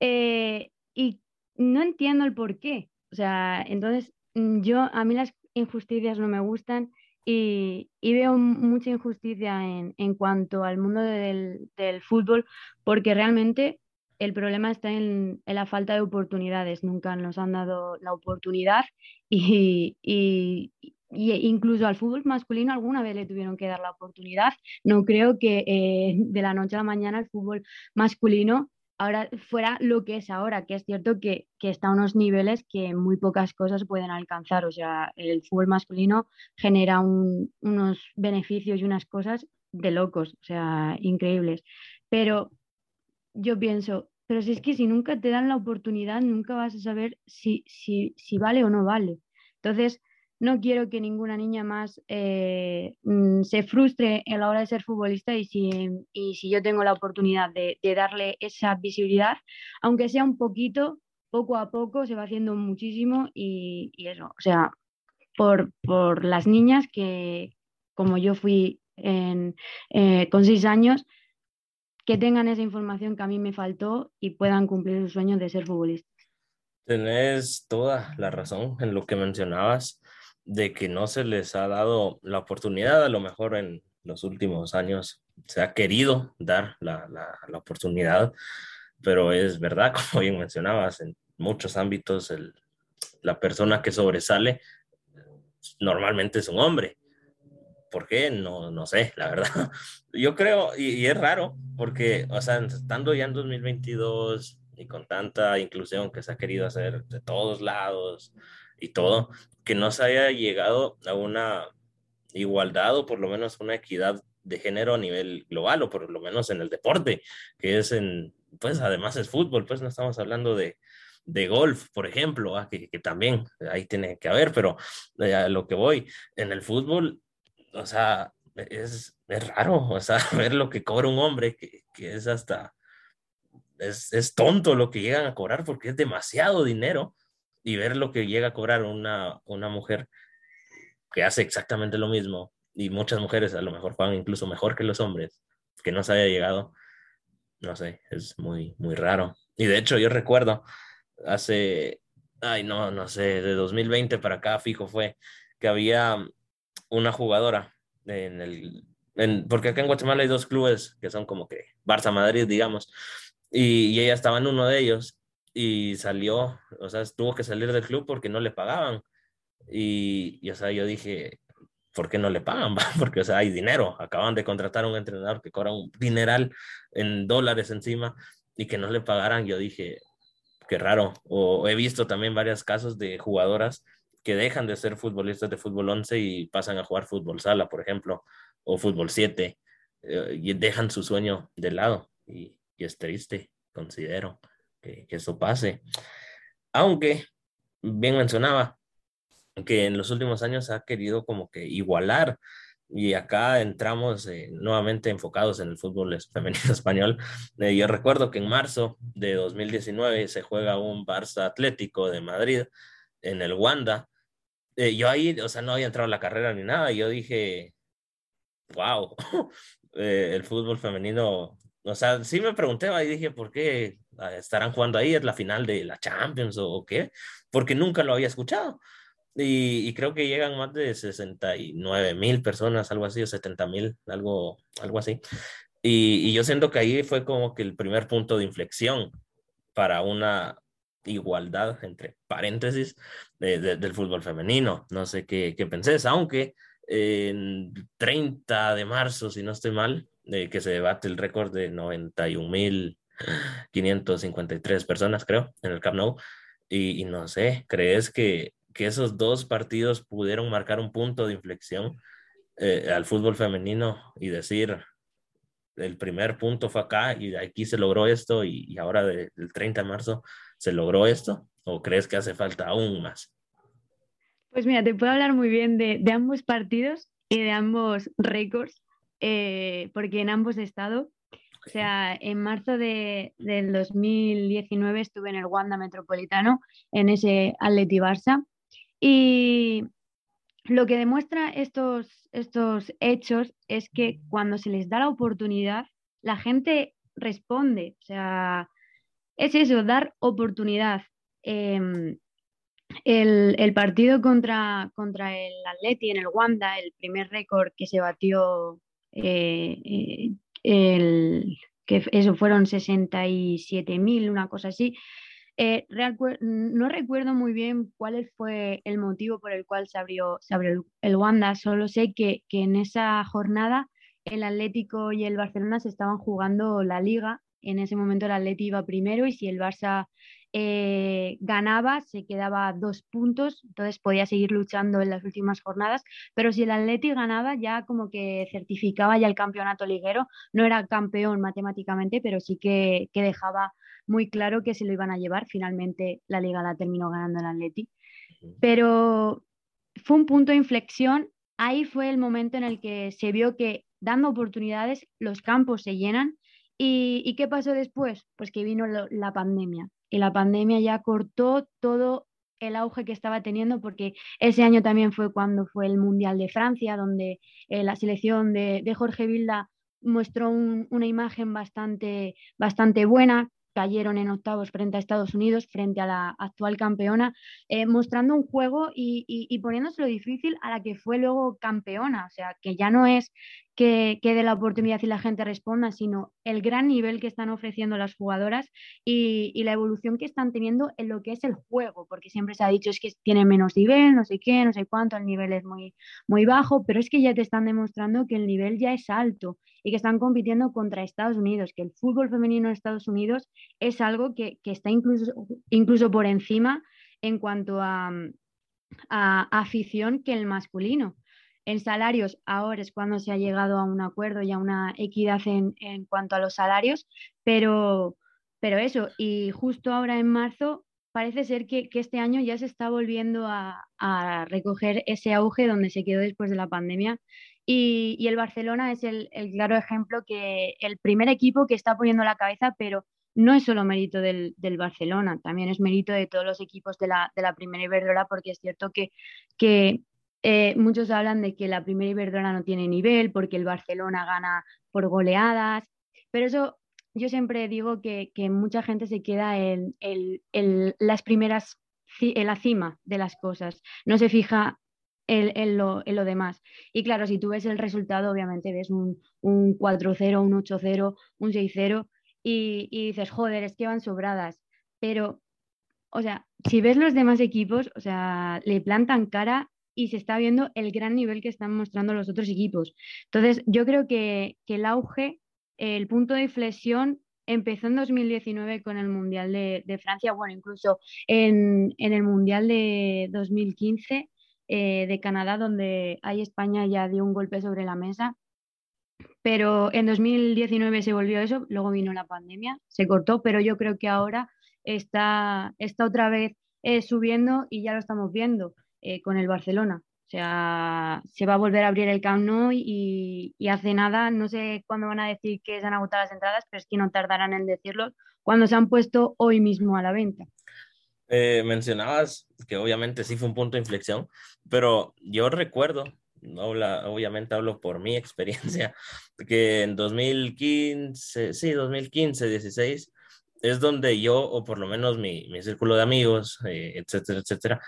Eh, y no entiendo el por qué. O sea, entonces mm, yo, a mí las injusticias no me gustan y, veo mucha injusticia en, cuanto al mundo del, fútbol porque realmente el problema está en, la falta de oportunidades. Nunca nos han dado la oportunidad y, y incluso al fútbol masculino alguna vez le tuvieron que dar la oportunidad. No creo que eh, de la noche a la mañana el fútbol masculino ahora fuera lo que es ahora, que es cierto que, está a unos niveles que muy pocas cosas pueden alcanzar. O sea, el fútbol masculino genera unos beneficios y unas cosas de locos, o sea, increíbles. Pero yo pienso, pero si es que si nunca te dan la oportunidad, nunca vas a saber si, si, si vale o no vale. Entonces, no quiero que ninguna niña más eh, mm, se frustre a la hora de ser futbolista y si, si yo tengo la oportunidad de, darle esa visibilidad, aunque sea un poquito, poco a poco se va haciendo muchísimo y, eso, o sea, por, las niñas que como yo fui eh, con seis años, que tengan esa información que a mí me faltó y puedan cumplir sus sueños de ser futbolistas. Tenés toda la razón en lo que mencionabas de que no se les ha dado la oportunidad, a lo mejor en los últimos años se ha querido dar la, la, oportunidad, pero es verdad, como bien mencionabas, en muchos ámbitos el, la persona que sobresale normalmente es un hombre, ¿por qué? No, no sé, la verdad. Yo creo, y, es raro, porque, o sea, estando ya en 2022 y con tanta inclusión que se ha querido hacer de todos lados y todo, que no se haya llegado a una igualdad o por lo menos una equidad de género a nivel global o por lo menos en el deporte, que es en, pues además es fútbol, pues no estamos hablando de, de golf, por ejemplo, ah, que, que, también ahí tiene que haber, pero eh, a lo que voy, en el fútbol, o sea, es, es raro, o sea, ver lo que cobra un hombre, que, que es hasta, es, es, tonto lo que llegan a cobrar porque es demasiado dinero, y ver lo que llega a cobrar una, una mujer que hace exactamente lo mismo, y muchas mujeres a lo mejor juegan incluso mejor que los hombres, que no se haya llegado, no sé, es muy, muy raro. Y de hecho yo recuerdo hace, ay, no, no sé, de 2020 para acá, fijo, fue que había una jugadora en el, en, porque acá en Guatemala hay dos clubes que son como que Barça Madrid, digamos, y, ella estaba en uno de ellos y salió, o sea, tuvo que salir del club porque no le pagaban. Y, y o sea, yo dije, ¿por qué no le pagan? Porque, o sea, hay dinero. Acaban de contratar a un entrenador que cobra un dineral en dólares encima y que no le pagaran. Yo dije, qué raro. O he visto también varios casos de jugadoras que dejan de ser futbolistas de fútbol 11 y pasan a jugar fútbol sala, por ejemplo, o fútbol 7, eh, y dejan su sueño de lado. Y, es triste, considero, que, eso pase. Aunque, bien mencionaba, que en los últimos años ha querido como que igualar y acá entramos eh, nuevamente enfocados en el fútbol femenino español. Eh, yo recuerdo que en marzo de 2019 se juega un Barça Atlético de Madrid en el Wanda. Eh, yo ahí, o sea, no había entrado a la carrera ni nada. Yo dije, wow, el fútbol femenino, o sea, sí me pregunté ahí dije, ¿por qué ah, estarán jugando ahí? ¿Es la final de la Champions o qué? Porque nunca lo había escuchado. Y, creo que llegan más de 69 mil personas, algo así, o 70 mil, algo, algo así. Y, y, yo siento que ahí fue como que el primer punto de inflexión para una igualdad, entre paréntesis, del fútbol femenino. No sé qué, qué pensés, aunque en 30 de marzo, si no estoy mal, de que se debate el récord de 91 mil 553 personas, creo, en el Camp Nou. Y, y no sé, ¿crees que que esos dos partidos pudieron marcar un punto de inflexión eh, al fútbol femenino y decir, el primer punto fue acá y aquí se logró esto y, ahora del 30 de marzo se logró esto? ¿O crees que hace falta aún más? Pues mira, te puedo hablar muy bien de, de ambos partidos y de ambos récords, eh, porque en ambos he estado. O sea, en marzo de, del 2019 estuve en el Wanda Metropolitano, en ese Atleti Barça, y lo que demuestra estos, estos hechos es que cuando se les da la oportunidad, la gente responde. O sea, es eso, dar oportunidad. Em, el, partido contra, contra el Atleti en el Wanda, el primer récord que se batió, eh, eh, el, que eso fueron 67.000, una cosa así, eh, no recuerdo muy bien cuál fue el motivo por el cual se abrió, el, Wanda, solo sé que, en esa jornada el Atlético y el Barcelona se estaban jugando la liga. En ese momento el Atlético iba primero y si el Barça eh, ganaba se quedaba dos puntos, entonces podía seguir luchando en las últimas jornadas, pero si el Atlético ganaba ya como que certificaba ya el campeonato liguero, no era campeón matemáticamente, pero sí que dejaba muy claro que se lo iban a llevar. Finalmente la liga la terminó ganando el Atleti. Pero fue un punto de inflexión. Ahí fue el momento en el que se vio que dando oportunidades los campos se llenan. ¿Y, qué pasó después? Pues que vino la pandemia. Y la pandemia ya cortó todo el auge que estaba teniendo, porque ese año también fue cuando fue el Mundial de Francia, donde eh, la selección de, Jorge Vilda mostró una imagen bastante, bastante buena, cayeron en octavos frente a Estados Unidos, frente a la actual campeona, eh, mostrando un juego y, y, poniéndose lo difícil a la que fue luego campeona. O sea, que ya no es que, que dé la oportunidad y la gente responda, sino el gran nivel que están ofreciendo las jugadoras y, la evolución que están teniendo en lo que es el juego, porque siempre se ha dicho es que tiene menos nivel, no sé qué, no sé cuánto, el nivel es muy, muy bajo, pero es que ya te están demostrando que el nivel ya es alto y que están compitiendo contra Estados Unidos, que el fútbol femenino en Estados Unidos es algo que, está incluso, incluso por encima en cuanto a, a afición que el masculino. En salarios, ahora es cuando se ha llegado a un acuerdo y a una equidad en, cuanto a los salarios, pero, pero eso, y justo ahora en marzo parece ser que, este año ya se está volviendo a, recoger ese auge donde se quedó después de la pandemia. Y, el Barcelona es el, claro ejemplo que el primer equipo que está poniendo la cabeza, pero no es solo mérito del, Barcelona, también es mérito de todos los equipos de la, de la primera Iberdrola, porque es cierto que, que eh, muchos hablan de que la primera Iberdrola no tiene nivel porque el Barcelona gana por goleadas, pero eso yo siempre digo que, mucha gente se queda en, las primeras, en la cima de las cosas, no se fija en, lo, demás. Y claro, si tú ves el resultado, obviamente ves un, un 4-0, un 8-0, un 6-0 y, y dices, joder, es que van sobradas, pero o sea, si ves los demás equipos, o sea, le plantan cara y se está viendo el gran nivel que están mostrando los otros equipos. Entonces, yo creo que, el auge, el punto de inflexión empezó en 2019 con el Mundial de, Francia, bueno, incluso en, el Mundial de 2015 eh, de Canadá, donde ahí España ya dio un golpe sobre la mesa. Pero en 2019 se volvió eso, luego vino la pandemia, se cortó, pero yo creo que ahora está, está otra vez eh, subiendo y ya lo estamos viendo. Eh, con el Barcelona. O sea, se va a volver a abrir el Camp Nou y, hace nada, no sé cuándo van a decir que se han agotado las entradas, pero es que no tardarán en decirlo cuando se han puesto hoy mismo a la venta. Eh, mencionabas que obviamente sí fue un punto de inflexión, pero yo recuerdo, obviamente hablo por mi experiencia, que en 2015, sí, 2015, 16, es donde yo, o por lo menos mi, mi círculo de amigos, eh, etcétera, etcétera,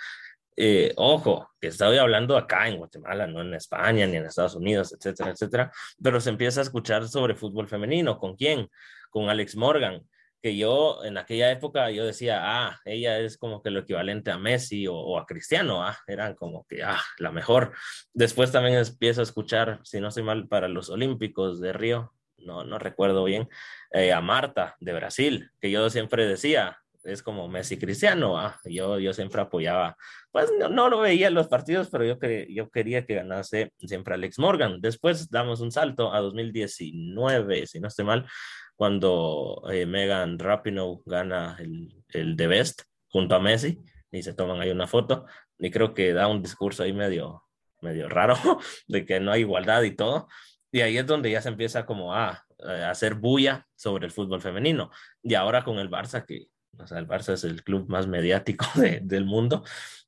eh, ojo, que estoy hablando acá en Guatemala, no en España ni en Estados Unidos, etcétera, etcétera, pero se empieza a escuchar sobre fútbol femenino. ¿Con quién? Con Alex Morgan, que yo en aquella época yo decía, ah, ella es como que lo equivalente a Messi o, a Cristiano, ah, eran como que, ah, la mejor. Después también empiezo a escuchar, si no estoy mal, para los Olímpicos de Río, no, no recuerdo bien, eh, a Marta de Brasil, que yo siempre decía, es como Messi Cristiano, yo, yo siempre apoyaba, pues no, lo veía en los partidos, pero yo, que, yo quería que ganase siempre Alex Morgan. Después damos un salto a 2019, si no estoy mal, cuando eh, Megan Rapinoe gana el, el The Best junto a Messi y se toman ahí una foto y creo que da un discurso ahí medio, medio raro de que no hay igualdad y todo. Y ahí es donde ya se empieza como a, a hacer bulla sobre el fútbol femenino. Y ahora con el Barça que o sea, el Barça es el club más mediático del mundo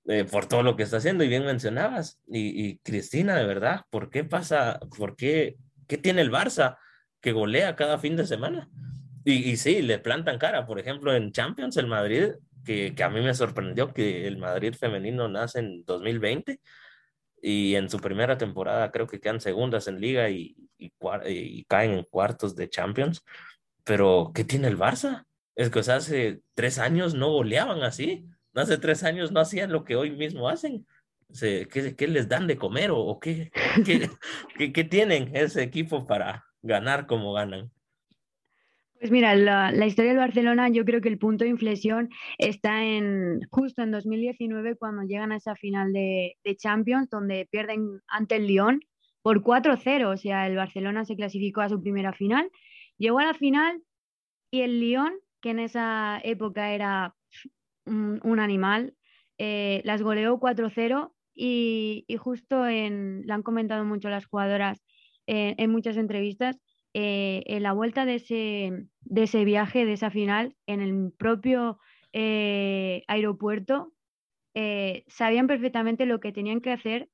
eh, por todo lo que está haciendo. Y bien mencionabas, y, Cristina, de verdad, ¿por qué pasa, por qué, qué tiene el Barça que golea cada fin de semana? Y, y sí, le plantan cara. Por ejemplo, en Champions, el Madrid, que, que a mí me sorprendió que el Madrid femenino nace en 2020 y en su primera temporada creo que quedan segundas en liga y, y, caen en cuartos de Champions. Pero, ¿qué tiene el Barça? Es que hace tres años no goleaban así. Hace tres años no hacían lo que hoy mismo hacen. ¿Qué, qué les dan de comer o, qué, qué, qué, tienen ese equipo para ganar como ganan? Pues mira, la, la, historia del Barcelona, yo creo que el punto de inflexión está en justo en 2019 cuando llegan a esa final de, de Champions donde pierden ante el Lyon por 4-0. O sea, el Barcelona se clasificó a su primera final, llegó a la final y el Lyon que en esa época era un, animal, eh, las goleó 4-0 y, justo en, lo han comentado mucho las jugadoras eh, en muchas entrevistas, eh, en la vuelta de ese, de ese viaje, de esa final, en el propio aeropuerto, sabían perfectamente lo que tenían que hacer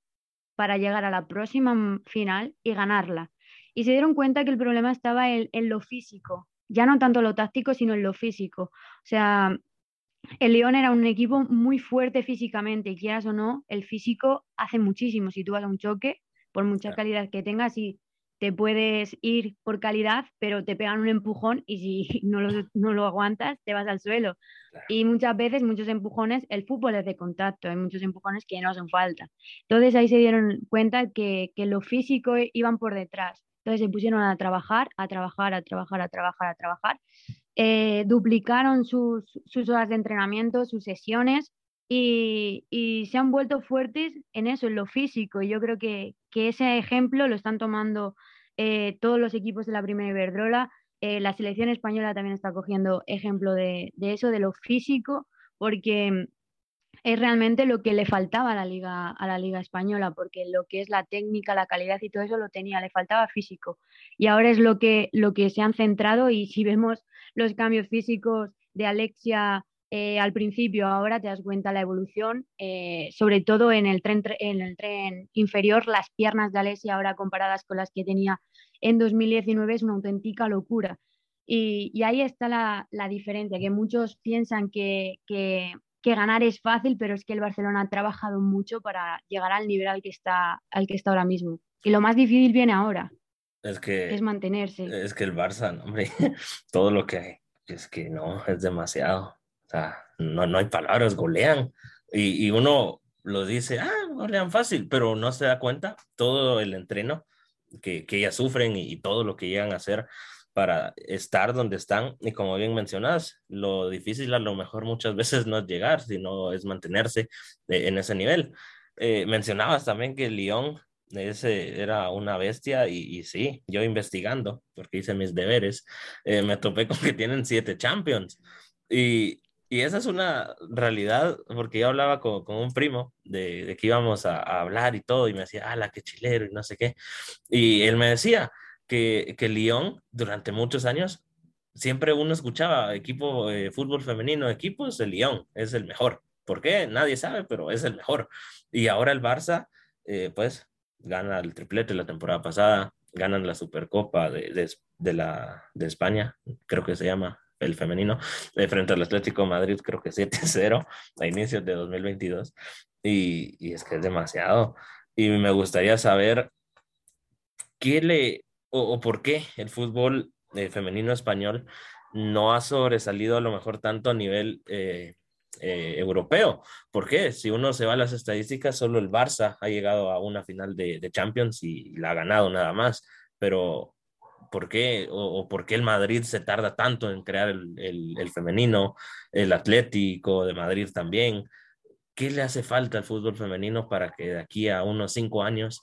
para llegar a la próxima final y ganarla. Y se dieron cuenta que el problema estaba en lo físico, ya no tanto lo táctico, sino en lo físico. O sea, el León era un equipo muy fuerte físicamente, y quieras o no, el físico hace muchísimo. Si tú vas a un choque, por mucha calidad que tengas, y te puedes ir por calidad, pero te pegan un empujón y si no lo, no lo aguantas, te vas al suelo. Y muchas veces, muchos empujones, el fútbol es de contacto, hay muchos empujones que no hacen falta. Entonces ahí se dieron cuenta que, que lo físico iban por detrás. Entonces se pusieron a trabajar, a trabajar, a trabajar, a trabajar, a trabajar. Eh, duplicaron sus, horas de entrenamiento, sus sesiones y, se han vuelto fuertes en eso, en lo físico. Y yo creo que, que ese ejemplo lo están tomando eh, todos los equipos de la primera Iberdrola. Eh, la selección española también está cogiendo ejemplo de, eso, de lo físico, porque es realmente lo que le faltaba a la liga a la liga española porque lo que es la técnica la calidad y todo eso lo tenía le faltaba físico. Y ahora es lo que lo que se han centrado y si vemos los cambios físicos de Alexia eh, al principio ahora te das cuenta la evolución eh, sobre todo en el tren en el tren inferior las piernas de Alexia ahora comparadas con las que tenía en 2019 es una auténtica locura. Y, y ahí está la, la, diferencia que muchos piensan que, que que ganar es fácil, pero es que el Barcelona ha trabajado mucho para llegar al nivel al que está, al que está ahora mismo. Y lo más difícil viene ahora. Es que es mantenerse. Es que el Barça, hombre, todo lo que hay, es que no, es demasiado. O sea, no, no hay palabras, golean. Y, y uno lo dice, ah, golean fácil, pero no se da cuenta todo el entreno que, que ellas sufren y, y todo lo que llegan a hacer para estar donde están. Y como bien mencionas, lo difícil a lo mejor muchas veces no es llegar, sino es mantenerse eh, en ese nivel. Eh, mencionabas también que Lyon ese era una bestia y, sí, yo investigando, porque hice mis deberes, eh, me topé con que tienen siete champions. Y, y, esa es una realidad, porque yo hablaba con, con un primo de, que íbamos a, hablar y todo, y me decía, ah, la que chilero y no sé qué. Y él me decía, que, que Lyon durante muchos años siempre uno escuchaba equipo eh, fútbol femenino, equipos de Lyon, es el mejor. ¿Por qué? Nadie sabe, pero es el mejor. Y ahora el Barça, eh, pues, gana el triplete la temporada pasada, ganan la Supercopa de, de, de, la, de España, creo que se llama el femenino, eh, frente al Atlético Madrid, creo que 7-0 a inicios de 2022. Y, y es que es demasiado. Y me gustaría saber qué le, o, o por qué el fútbol eh, femenino español no ha sobresalido a lo mejor tanto a nivel eh, eh, europeo. ¿Por qué? Si uno se va a las estadísticas, solo el Barça ha llegado a una final de, de Champions y la ha ganado nada más. Pero, ¿por qué? O, o, por qué el Madrid se tarda tanto en crear el, el, el femenino, el Atlético de Madrid también? ¿Qué le hace falta al fútbol femenino para que de aquí a unos cinco años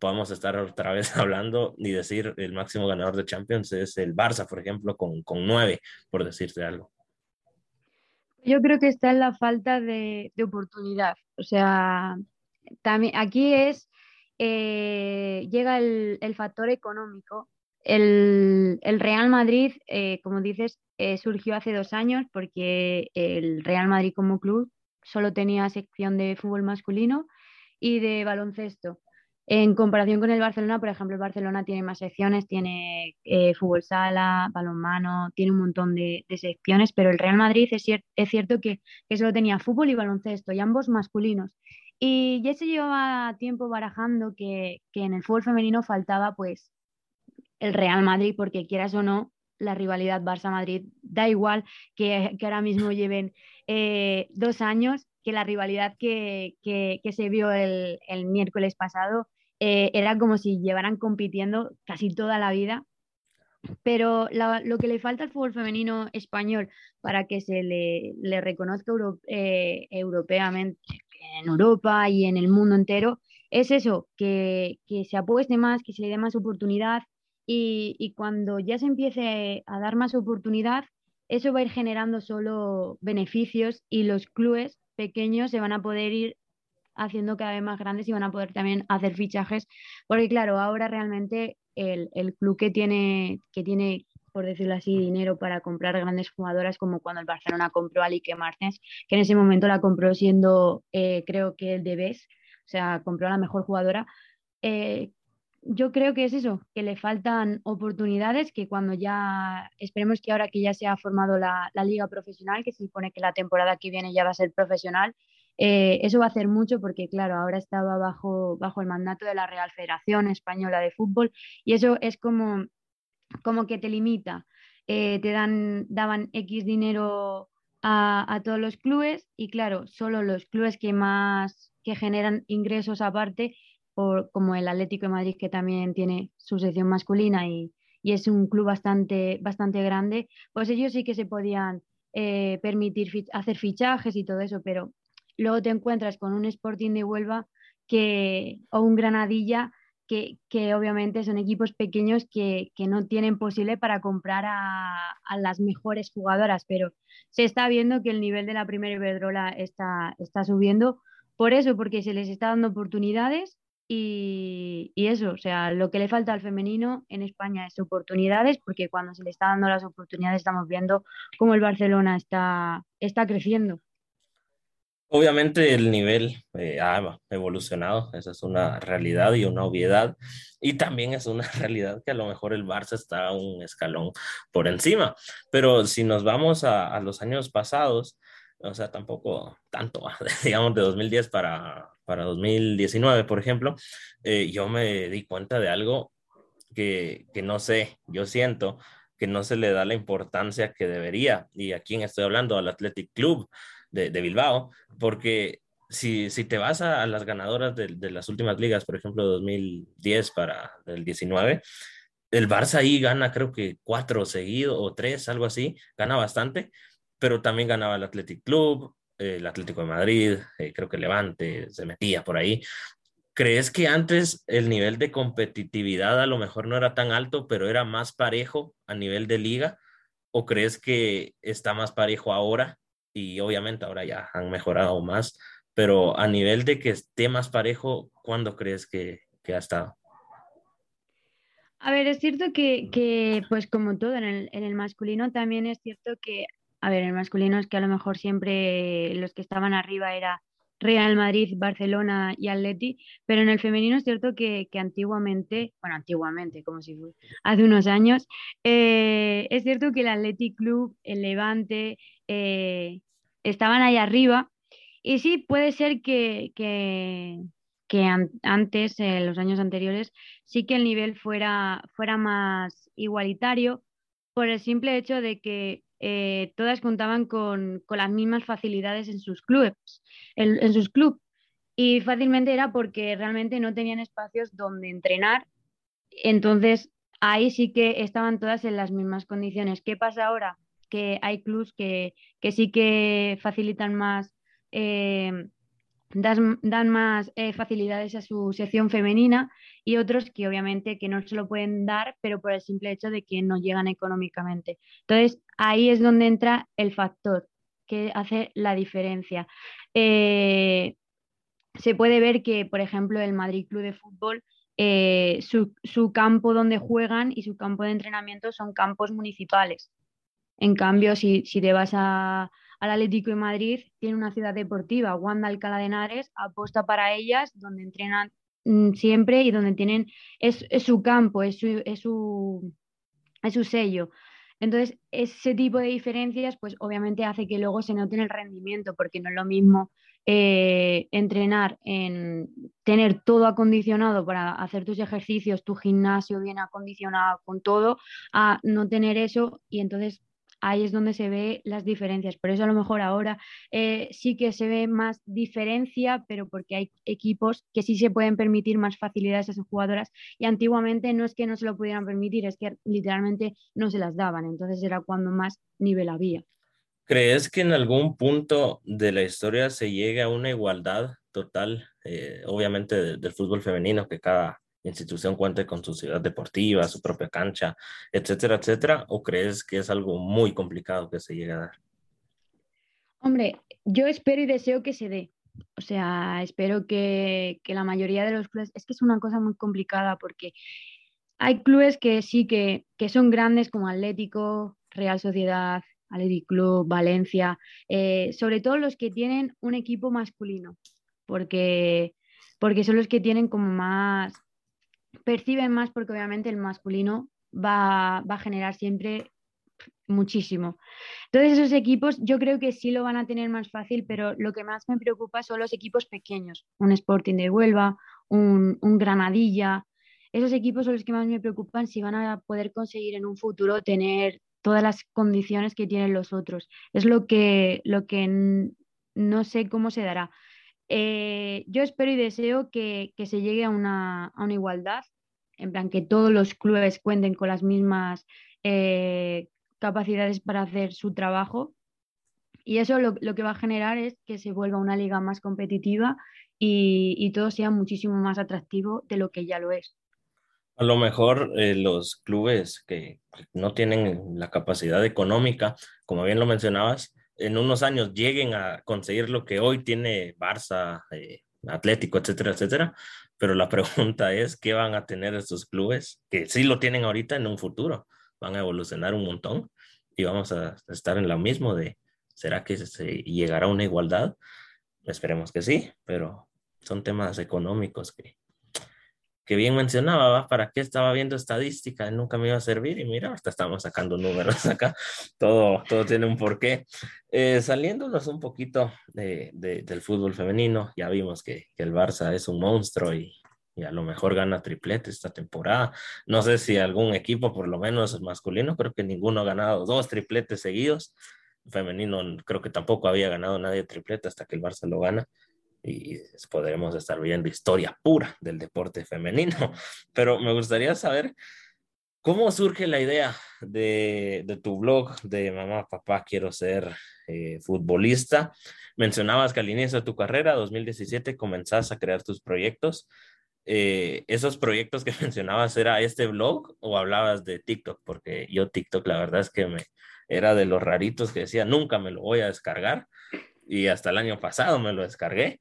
podamos estar otra vez hablando y decir el máximo ganador de Champions es el Barça, por ejemplo, con, con nueve, por decirte algo. Yo creo que está en la falta de, oportunidad. O sea, también aquí es, eh, llega el, el, factor económico. El, el Real Madrid, eh, como dices, eh, surgió hace dos años porque el Real Madrid como club solo tenía sección de fútbol masculino y de baloncesto. En comparación con el Barcelona, por ejemplo, el Barcelona tiene más secciones, tiene eh, fútbol sala, balonmano, tiene un montón de, de secciones, pero el Real Madrid es, cier es cierto que, que, solo tenía fútbol y baloncesto, y ambos masculinos. Y ya se llevaba tiempo barajando que, que en el fútbol femenino faltaba pues el Real Madrid, porque quieras o no, la rivalidad Barça-Madrid da igual que, que, ahora mismo lleven eh, dos años, que la rivalidad que, que, que se vio el, el miércoles pasado eh, era como si llevaran compitiendo casi toda la vida. Pero lo que le falta al fútbol femenino español para que se le, reconozca eh, europeamente en Europa y en el mundo entero es eso, que, que, se apueste más, que se le dé más oportunidad y, y cuando ya se empiece a dar más oportunidad, eso va a ir generando solo beneficios y los clubes pequeños se van a poder ir haciendo cada vez más grandes y van a poder también hacer fichajes, porque claro, ahora realmente el, el club que tiene, que tiene, por decirlo así, dinero para comprar grandes jugadoras, como cuando el Barcelona compró a Lique Martens, que en ese momento la compró siendo, eh, creo que el de Bes, o sea, compró a la mejor jugadora. Eh, yo creo que es eso, que le faltan oportunidades, que cuando ya, esperemos que ahora que ya se ha formado la, la liga profesional, que se supone que la temporada que viene ya va a ser profesional, Eh, eso va a hacer mucho porque, claro, ahora estaba bajo, bajo el mandato de la Real Federación Española de Fútbol y eso es como, como que te limita. Eh, te dan, daban X dinero a, todos los clubes y, claro, solo los clubes que más que generan ingresos aparte, como el Atlético de Madrid, que también tiene su sección masculina y, y es un club bastante, bastante grande, pues ellos sí que se podían eh, permitir hacer fichajes y todo eso, pero luego te encuentras con un Sporting de Huelva que, o un Granadilla que, que obviamente son equipos pequeños que, que, no tienen posible para comprar a, a, las mejores jugadoras, pero se está viendo que el nivel de la primera Iberdrola está, está subiendo por eso, porque se les está dando oportunidades y, eso, o sea, lo que le falta al femenino en España es oportunidades, porque cuando se le está dando las oportunidades estamos viendo cómo el Barcelona está, está creciendo. Obviamente el nivel eh, ha evolucionado, esa es una realidad y una obviedad, y también es una realidad que a lo mejor el Barça está un escalón por encima, pero si nos vamos a, los años pasados, o sea, tampoco tanto, digamos, de 2010 para, para 2019, por ejemplo, eh, yo me di cuenta de algo que, que, no sé, yo siento que no se le da la importancia que debería, y a quién estoy hablando, al Athletic Club de, Bilbao, porque si, si, te vas a, las ganadoras de, de, las últimas ligas, por ejemplo, 2010 para el 19, el Barça ahí gana creo que cuatro seguidos o tres, algo así, gana bastante, pero también ganaba el Athletic Club, el Atlético de Madrid, eh, creo que Levante se metía por ahí. ¿Crees que antes el nivel de competitividad a lo mejor no era tan alto, pero era más parejo a nivel de liga? ¿O crees que está más parejo ahora? Y obviamente ahora ya han mejorado más, pero a nivel de que esté más parejo, ¿cuándo crees que, que ha estado? A ver, es cierto que, que pues como todo en el, en el, masculino, también es cierto que a ver, el masculino es que a lo mejor siempre los que estaban arriba era Real Madrid, Barcelona y Atleti, pero en el femenino es cierto que, antiguamente, bueno, antiguamente, como si fue hace unos años, eh, es cierto que el Athletic Club, el Levante, eh, estaban ahí arriba. Y sí, puede ser que, que, antes, en los años anteriores, sí que el nivel fuera, fuera más igualitario por el simple hecho de que eh, todas contaban con, las mismas facilidades en sus clubes, en, sus clubes. Y fácilmente era porque realmente no tenían espacios donde entrenar. Entonces, ahí sí que estaban todas en las mismas condiciones. ¿Qué pasa ahora? Que hay clubes que, sí que facilitan más eh, dan, más eh, facilidades a su sección femenina y otros que obviamente que no se lo pueden dar, pero por el simple hecho de que no llegan económicamente. Entonces, ahí es donde entra el factor que hace la diferencia. Eh, se puede ver que, por ejemplo, el Madrid Club de Fútbol, su, su campo donde juegan y su campo de entrenamiento son campos municipales. En cambio, si, si te vas a, al Atlético de Madrid tiene una ciudad deportiva, Wanda Alcalá de Henares apuesta para ellas, donde entrenan mm, siempre y donde tienen, es, su campo, es su, es su, es su sello. Entonces, ese tipo de diferencias, pues obviamente hace que luego se note el rendimiento, porque no es lo mismo eh, entrenar en tener todo acondicionado para hacer tus ejercicios, tu gimnasio bien acondicionado con todo, a no tener eso y entonces ahí es donde se ve las diferencias. Por eso a lo mejor ahora eh, sí que se ve más diferencia, pero porque hay equipos que sí se pueden permitir más facilidades a sus jugadoras y antiguamente no es que no se lo pudieran permitir, es que literalmente no se las daban. Entonces era cuando más nivel había. ¿Crees que en algún punto de la historia se llegue a una igualdad total, eh, obviamente del fútbol femenino, que cada institución cuente con su ciudad deportiva, su propia cancha, etcétera, etcétera? ¿O crees que es algo muy complicado que se llegue a dar? Hombre, yo espero y deseo que se dé. O sea, espero que, que la mayoría de los clubes, es que es una cosa muy complicada porque hay clubes que sí que, que son grandes como Atlético, Real Sociedad, Atlético Club, Valencia, eh, sobre todo los que tienen un equipo masculino, porque, porque son los que tienen como más, perciben más porque obviamente el masculino va, a generar siempre muchísimo. Entonces esos equipos yo creo que sí lo van a tener más fácil, pero lo que más me preocupa son los equipos pequeños, un Sporting de Huelva, un, un Granadilla. Esos equipos son los que más me preocupan si van a poder conseguir en un futuro tener todas las condiciones que tienen los otros. Es lo que, lo que no sé cómo se dará. Eh, yo espero y deseo que, se llegue a una, igualdad, en plan que todos los clubes cuenten con las mismas eh, capacidades para hacer su trabajo. Y eso lo, que va a generar es que se vuelva una liga más competitiva y todo sea muchísimo más atractivo de lo que ya lo es. A lo mejor eh, los clubes que no tienen la capacidad económica, como bien lo mencionabas, en unos años lleguen a conseguir lo que hoy tiene Barça, eh, Atlético, etcétera, etcétera. Pero la pregunta es, ¿qué van a tener estos clubes que sí lo tienen ahorita en un futuro? Van a evolucionar un montón y vamos a estar en lo mismo de, ¿será que se llegará a una igualdad? Esperemos que sí, pero son temas económicos que que bien mencionaba, ¿para qué estaba viendo estadística? Nunca me iba a servir y mira, hasta estamos sacando números acá, todo, todo tiene un porqué. Eh, saliéndonos un poquito de, del fútbol femenino, ya vimos que, que, el Barça es un monstruo y, y a lo mejor gana triplete esta temporada. No sé si algún equipo, por lo menos masculino, creo que ninguno ha ganado dos tripletes seguidos. Femenino creo que tampoco había ganado nadie triplete hasta que el Barça lo gana y podremos estar viendo historia pura del deporte femenino. Pero me gustaría saber cómo surge la idea de, de tu blog de mamá, papá, quiero ser eh, futbolista. Mencionabas que al inicio de tu carrera, 2017, comenzás a crear tus proyectos. Eh, esos proyectos que mencionabas, ¿era este blog o hablabas de TikTok? Porque yo TikTok, la verdad es que me era de los raritos que decía, nunca me lo voy a descargar y hasta el año pasado me lo descargué,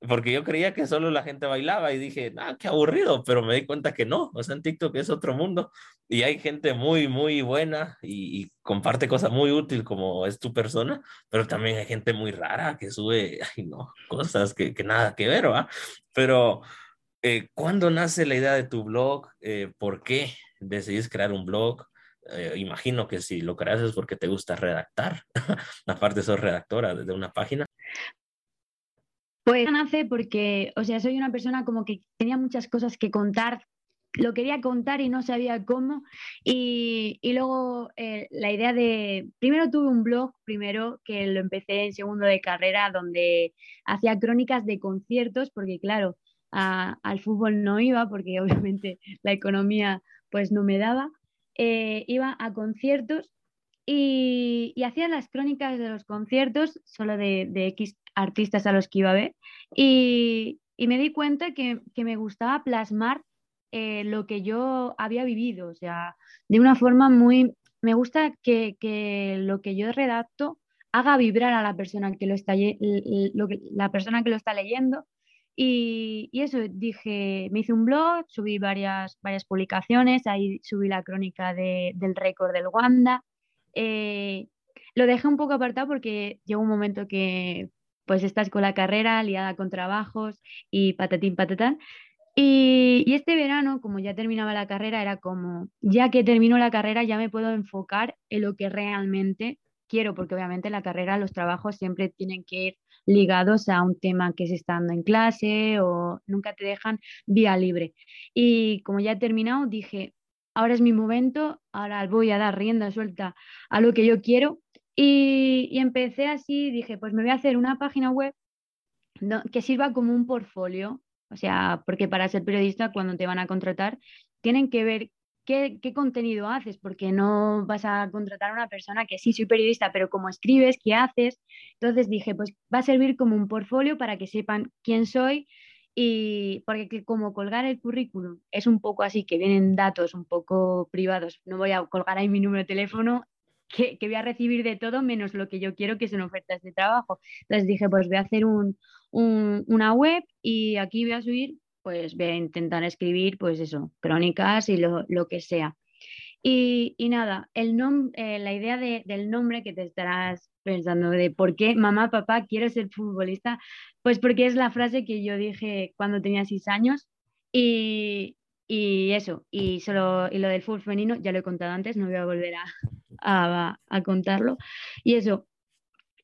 porque yo creía que solo la gente bailaba y dije, ah, qué aburrido, pero me di cuenta que no, o sea, en TikTok es otro mundo y hay gente muy, muy buena y, comparte cosas muy útiles como es tu persona, pero también hay gente muy rara que sube, ay no, cosas que, que nada que ver, ¿va? Pero, eh, ¿cuándo nace la idea de tu blog? Eh, ¿Por qué decidís crear un blog? Eh, imagino que si lo creas es porque te gusta redactar. Aparte, sos redactora de una página. Pues nace porque, o sea, soy una persona como que tenía muchas cosas que contar, lo quería contar y no sabía cómo. Y, y luego eh, la idea de, primero tuve un blog, primero que lo empecé en segundo de carrera, donde hacía crónicas de conciertos, porque claro, al fútbol no iba, porque obviamente la economía pues no me daba. Eh, iba a conciertos y, hacía las crónicas de los conciertos, solo de, X artistas a los que iba a ver, y, me di cuenta que, me gustaba plasmar eh, lo que yo había vivido, o sea, de una forma muy... Me gusta que, lo que yo redacto haga vibrar a la persona que lo está, la persona que lo está leyendo y, eso, dije, me hice un blog, subí varias, varias publicaciones, ahí subí la crónica del récord del Wanda. Eh, lo dejé un poco apartado porque llegó un momento que pues estás con la carrera, liada con trabajos y patatín patatán. Y, y, este verano, como ya terminaba la carrera, era como, ya que termino la carrera, ya me puedo enfocar en lo que realmente quiero, porque obviamente la carrera, los trabajos siempre tienen que ir ligados a un tema que se está dando en clase o nunca te dejan vía libre. Y como ya he terminado, dije, ahora es mi momento, ahora voy a dar rienda suelta a lo que yo quiero. Y, empecé así, dije, pues me voy a hacer una página web que sirva como un portfolio. O sea, porque para ser periodista, cuando te van a contratar, tienen que ver qué, contenido haces, porque no vas a contratar a una persona que sí, soy periodista, pero cómo escribes, qué haces. Entonces dije, pues va a servir como un portfolio para que sepan quién soy y porque como colgar el currículum es un poco así, que vienen datos un poco privados, no voy a colgar ahí mi número de teléfono. Que, voy a recibir de todo menos lo que yo quiero que son ofertas de trabajo. Entonces dije, pues voy a hacer una web y aquí voy a subir pues voy a intentar escribir, pues eso, crónicas y lo, que sea. Y, nada, el eh, la idea del nombre que te estarás pensando de por qué mamá, papá, quiero ser futbolista, pues porque es la frase que yo dije cuando tenía seis años y, eso, y, solo, y lo del fútbol femenino ya lo he contado antes, no voy a volver a, a, a contarlo. Y eso.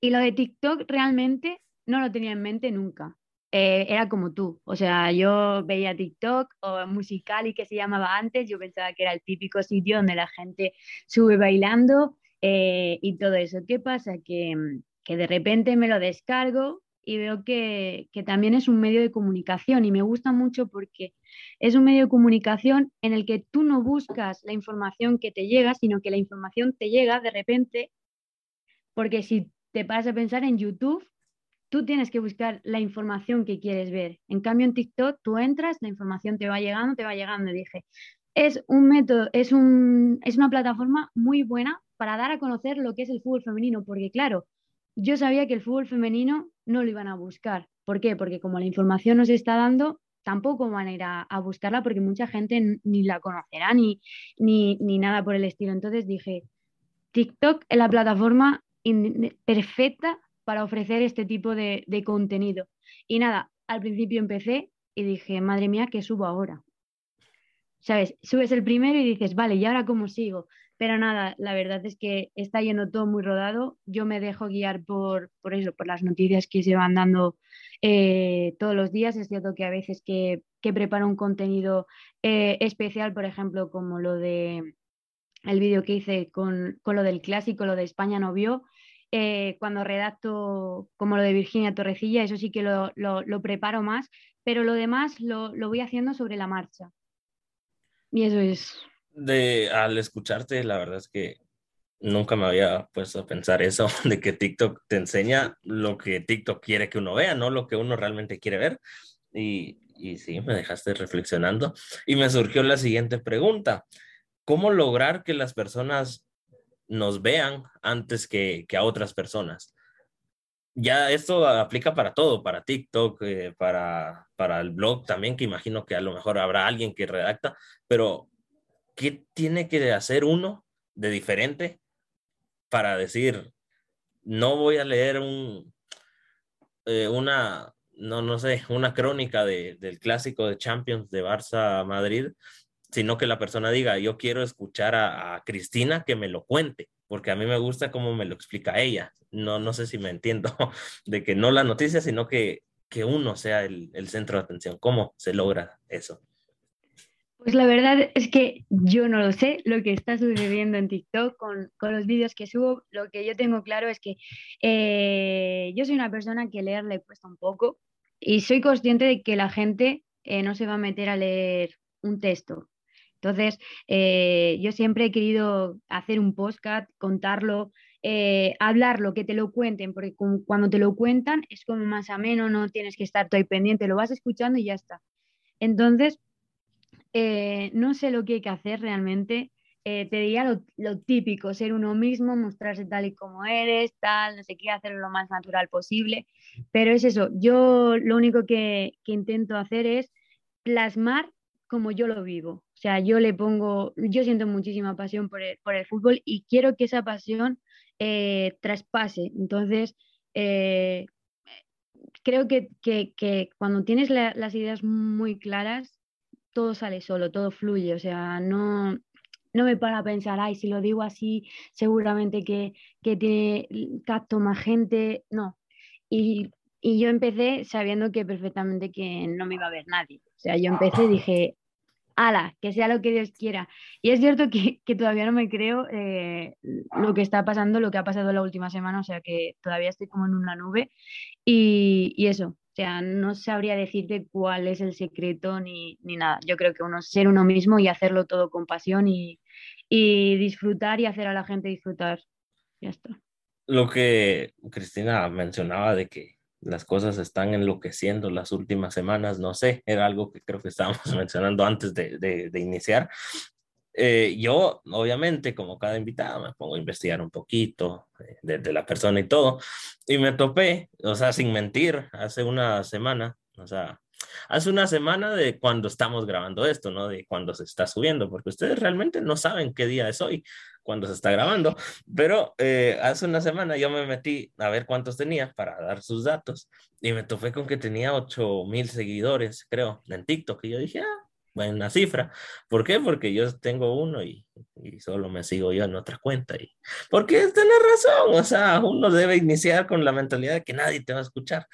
Y lo de TikTok realmente no lo tenía en mente nunca. Eh, era como tú. O sea, yo veía TikTok o musical y que se llamaba antes, yo pensaba que era el típico sitio donde la gente sube bailando eh, y todo eso. ¿Qué pasa? Que, que, de repente me lo descargo y veo que, que también es un medio de comunicación y me gusta mucho porque es un medio de comunicación en el que tú no buscas la información que te llega, sino que la información te llega de repente, porque si te paras a pensar en YouTube, tú tienes que buscar la información que quieres ver. En cambio, en TikTok tú entras, la información te va llegando, te va llegando. Dije, es un método, es, un, es una plataforma muy buena para dar a conocer lo que es el fútbol femenino, porque claro, yo sabía que el fútbol femenino no lo iban a buscar. ¿Por qué? Porque como la información nos está dando, tampoco van a ir a, buscarla porque mucha gente ni la conocerá ni, ni, ni, nada por el estilo. Entonces dije, TikTok es la plataforma perfecta para ofrecer este tipo de, contenido. Y nada, al principio empecé y dije, madre mía, ¿qué subo ahora? ¿Sabes? Subes el primero y dices, vale, ¿y ahora cómo sigo? Pero nada, la verdad es que está yendo todo muy rodado. Yo me dejo guiar por, por eso, por las noticias que se van dando eh, todos los días. Es cierto que a veces que, que preparo un contenido eh, especial, por ejemplo, como lo de el vídeo que hice con, con, lo del clásico, lo de España no vio, eh, cuando redacto como lo de Virginia Torrecilla, eso sí que lo, lo, preparo más, pero lo demás lo, lo, voy haciendo sobre la marcha. Y eso es. De, al escucharte, la verdad es que nunca me había puesto a pensar eso, de que TikTok te enseña lo que TikTok quiere que uno vea, no lo que uno realmente quiere ver. Y, y sí, me dejaste reflexionando. Y me surgió la siguiente pregunta. ¿Cómo lograr que las personas nos vean antes que, a otras personas. Ya esto aplica para todo, para TikTok, eh, para, para el blog también, que imagino que a lo mejor habrá alguien que redacta, pero ¿qué tiene que hacer uno de diferente para decir, no voy a leer un, eh, una, no, no sé, una crónica del clásico de Champions de Barça Madrid, sino que la persona diga, yo quiero escuchar a, Cristina que me lo cuente, porque a mí me gusta cómo me lo explica ella. No, no sé si me entiendo de que no la noticia, sino que, que uno sea el, el centro de atención. ¿Cómo se logra eso? Pues la verdad es que yo no lo sé lo que está sucediendo en TikTok con, con los vídeos que subo. Lo que yo tengo claro es que eh, yo soy una persona que leer le cuesta un poco y soy consciente de que la gente eh, no se va a meter a leer un texto. Entonces, eh, yo siempre he querido hacer un podcast, contarlo, eh, hablarlo, que te lo cuenten, porque cuando te lo cuentan es como más ameno, no tienes que estar todo ahí pendiente, lo vas escuchando y ya está. Entonces, eh, no sé lo que hay que hacer realmente. te diría lo, lo, típico, ser uno mismo, mostrarse tal y como eres, tal, no sé qué, hacerlo lo más natural posible. Pero es eso, yo lo único que, que intento hacer es plasmar como yo lo vivo. Sea, yo le pongo, yo siento muchísima pasión por el, fútbol y quiero que esa pasión eh, traspase. Entonces, eh, creo que, cuando tienes las ideas muy claras, todo sale solo, todo fluye. O sea, no, no me para a pensar, ay, si lo digo así, seguramente que, que tiene capto más gente. No. Y, y, yo empecé sabiendo que perfectamente que no me iba a ver nadie. O sea, yo empecé y dije, ala, que sea lo que Dios quiera. Y es cierto que, todavía no me creo eh, lo que está pasando, lo que ha pasado la última semana, o sea que todavía estoy como en una nube y, eso, o sea, no sabría decirte cuál es el secreto ni, nada. Yo creo que uno ser uno mismo y hacerlo todo con pasión y, y disfrutar y hacer a la gente disfrutar. Ya está. Lo que Cristina mencionaba de que las cosas están enloqueciendo las últimas semanas, no sé, era algo que creo que estábamos mencionando antes de, de, iniciar. Eh, yo, obviamente, como cada invitado, me pongo a investigar un poquito eh, de, la persona y todo, y me topé, o sea, sin mentir, hace una semana, o sea, hace una semana de cuando estamos grabando esto, ¿no? De cuando se está subiendo, porque ustedes realmente no saben qué día es hoy cuando se está grabando, pero eh, hace una semana yo me metí a ver cuántos tenía para dar sus datos y me topé con que tenía 8 mil seguidores, creo, en TikTok. Y yo dije, ah, buena cifra. ¿Por qué? Porque yo tengo uno y, y solo me sigo yo en otra cuenta. Y, porque tener razón, o sea, uno debe iniciar con la mentalidad de que nadie te va a escuchar.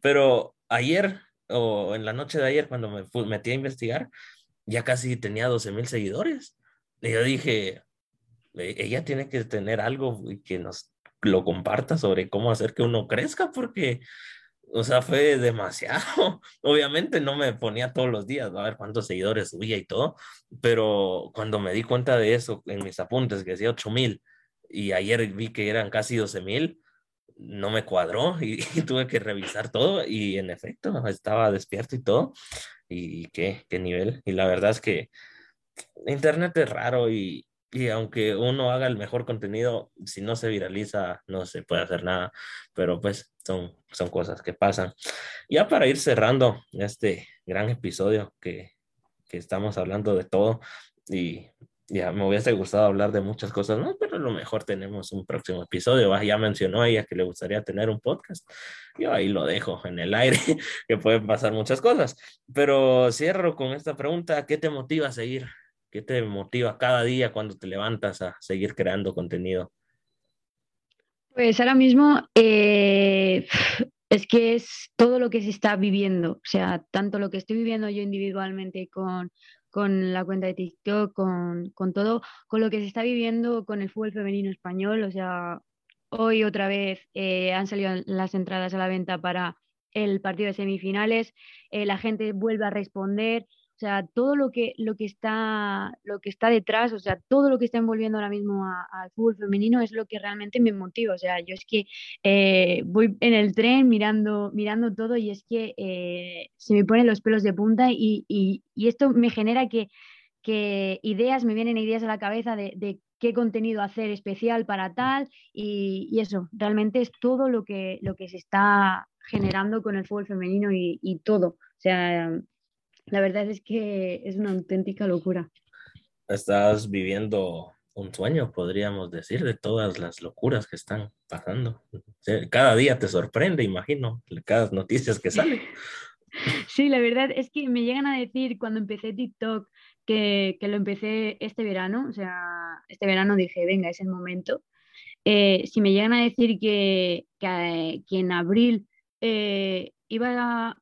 Pero ayer o en la noche de ayer, cuando me metí a investigar, ya casi tenía 12 mil seguidores. Y yo dije, ella tiene que tener algo y que nos lo comparta sobre cómo hacer que uno crezca, porque o sea, fue demasiado. Obviamente no me ponía todos los días a ver cuántos seguidores subía y todo, pero cuando me di cuenta de eso en mis apuntes, que decía 8 mil, y ayer vi que eran casi 12 mil, no me cuadró y, tuve que revisar todo y en efecto estaba despierto y todo. Y qué, qué nivel. Y la verdad es que Internet es raro y, y aunque uno haga el mejor contenido, si no se viraliza, no se puede hacer nada. Pero pues son, son cosas que pasan. Ya para ir cerrando este gran episodio que, que estamos hablando de todo y ya me hubiese gustado hablar de muchas cosas, ¿no? Pero lo mejor tenemos un próximo episodio. Ya mencionó ella que le gustaría tener un podcast. Yo ahí lo dejo en el aire, que pueden pasar muchas cosas. Pero cierro con esta pregunta, ¿qué te motiva a seguir ¿Qué te motiva cada día cuando te levantas a seguir creando contenido? Pues ahora mismo eh, es que es todo lo que se está viviendo, o sea, tanto lo que estoy viviendo yo individualmente con, con la cuenta de TikTok, con, con, todo, con lo que se está viviendo con el fútbol femenino español, o sea, hoy otra vez eh, han salido las entradas a la venta para el partido de semifinales, eh, la gente vuelve a responder, o sea, todo lo que, lo que, está, lo que está detrás, o sea, todo lo que está envolviendo ahora mismo al fútbol femenino es lo que realmente me motiva. O sea, yo es que eh, voy en el tren mirando, mirando todo y es que eh, se me ponen los pelos de punta y, y, esto me genera que, que, ideas, me vienen ideas a la cabeza de, de qué contenido hacer especial para tal y, y, eso, realmente es todo lo que, lo que se está generando con el fútbol femenino y, y todo. O sea, la verdad es que es una auténtica locura. Estás viviendo un sueño, podríamos decir, de todas las locuras que están pasando. Cada día te sorprende, imagino, cada noticias que salen. Sí, la verdad es que me llegan a decir cuando empecé TikTok que, que lo empecé este verano, o sea, este verano dije, venga, es el momento. Eh, si me llegan a decir que, que, en abril eh, iba a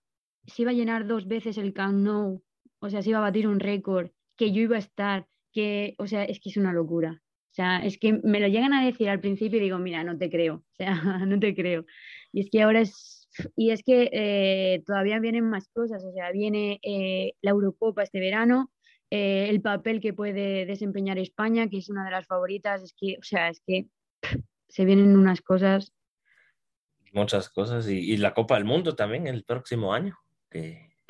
se iba a llenar dos veces el Camp Nou, o sea, se iba a batir un récord, que yo iba a estar, que, o sea, es que es una locura. O sea, es que me lo llegan a decir al principio y digo, mira, no te creo, o sea, no te creo. Y es que ahora es, y es que eh, todavía vienen más cosas, o sea, viene eh, la Eurocopa este verano, eh, el papel que puede desempeñar España, que es una de las favoritas, es que, o sea, es que se vienen unas cosas. Muchas cosas, y, y la Copa del Mundo también el próximo año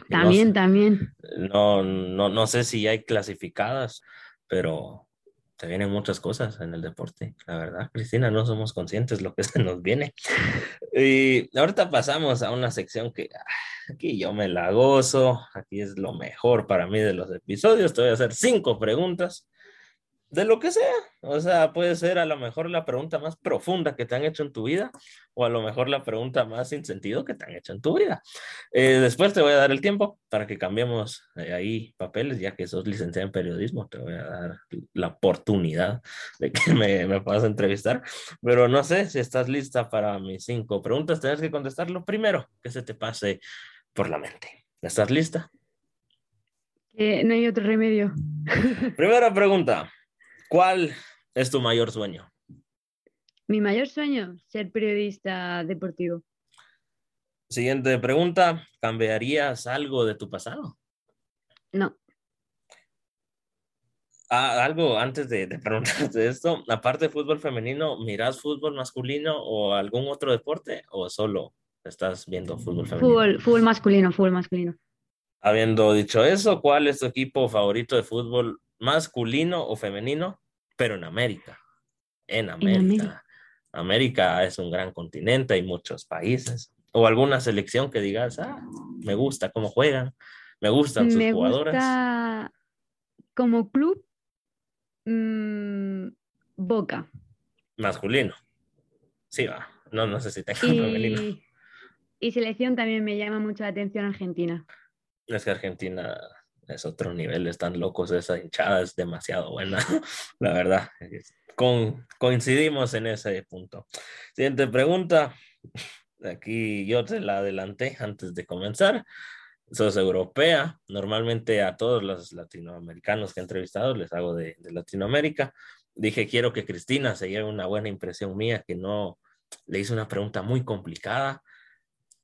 también, también. No, no, no sé si hay clasificadas, pero se vienen muchas cosas en el deporte, la verdad, Cristina, no somos conscientes lo que se nos viene. Y ahorita pasamos a una sección que ah, aquí yo me la gozo, aquí es lo mejor para mí de los episodios, te voy a hacer cinco preguntas de lo que sea. O sea, puede ser a lo mejor la pregunta más profunda que te han hecho en tu vida o a lo mejor la pregunta más sin sentido que te han hecho en tu vida. Eh, después te voy a dar el tiempo para que cambiemos eh, ahí papeles, ya que sos licenciado en periodismo, te voy a dar la oportunidad de que me, me puedas entrevistar. Pero no sé si estás lista para mis cinco preguntas. Tienes que contestar lo primero que se te pase por la mente. ¿Estás lista? no hay otro remedio. Primera pregunta. ¿Cuál es tu mayor sueño? Mi mayor sueño, ser periodista deportivo. Siguiente pregunta, ¿cambiarías algo de tu pasado? No. Ah, algo antes de, de, preguntarte esto, aparte de fútbol femenino, ¿miras fútbol masculino o algún otro deporte o solo estás viendo fútbol femenino? Fútbol, fútbol masculino, fútbol masculino. Habiendo dicho eso, ¿cuál es tu equipo favorito de fútbol masculino o femenino? pero en América. En América. América. es un gran continente, hay muchos países. O alguna selección que digas, ah, me gusta cómo juegan, me gustan sus me jugadoras. como club, mm, Boca. Masculino. Sí, va. No, no sé si tengo y... femenino. Y selección también me llama mucho la atención Argentina. Es que Argentina es otro nivel, están locos, esa hinchada es demasiado buena, la verdad. Coincidimos en ese punto. Siguiente pregunta, aquí yo te la adelanté antes de comenzar. Sos europea, normalmente a todos los latinoamericanos que he entrevistado les hago de, de Latinoamérica. Dije, quiero que Cristina se lleve una buena impresión mía, que no le hice una pregunta muy complicada.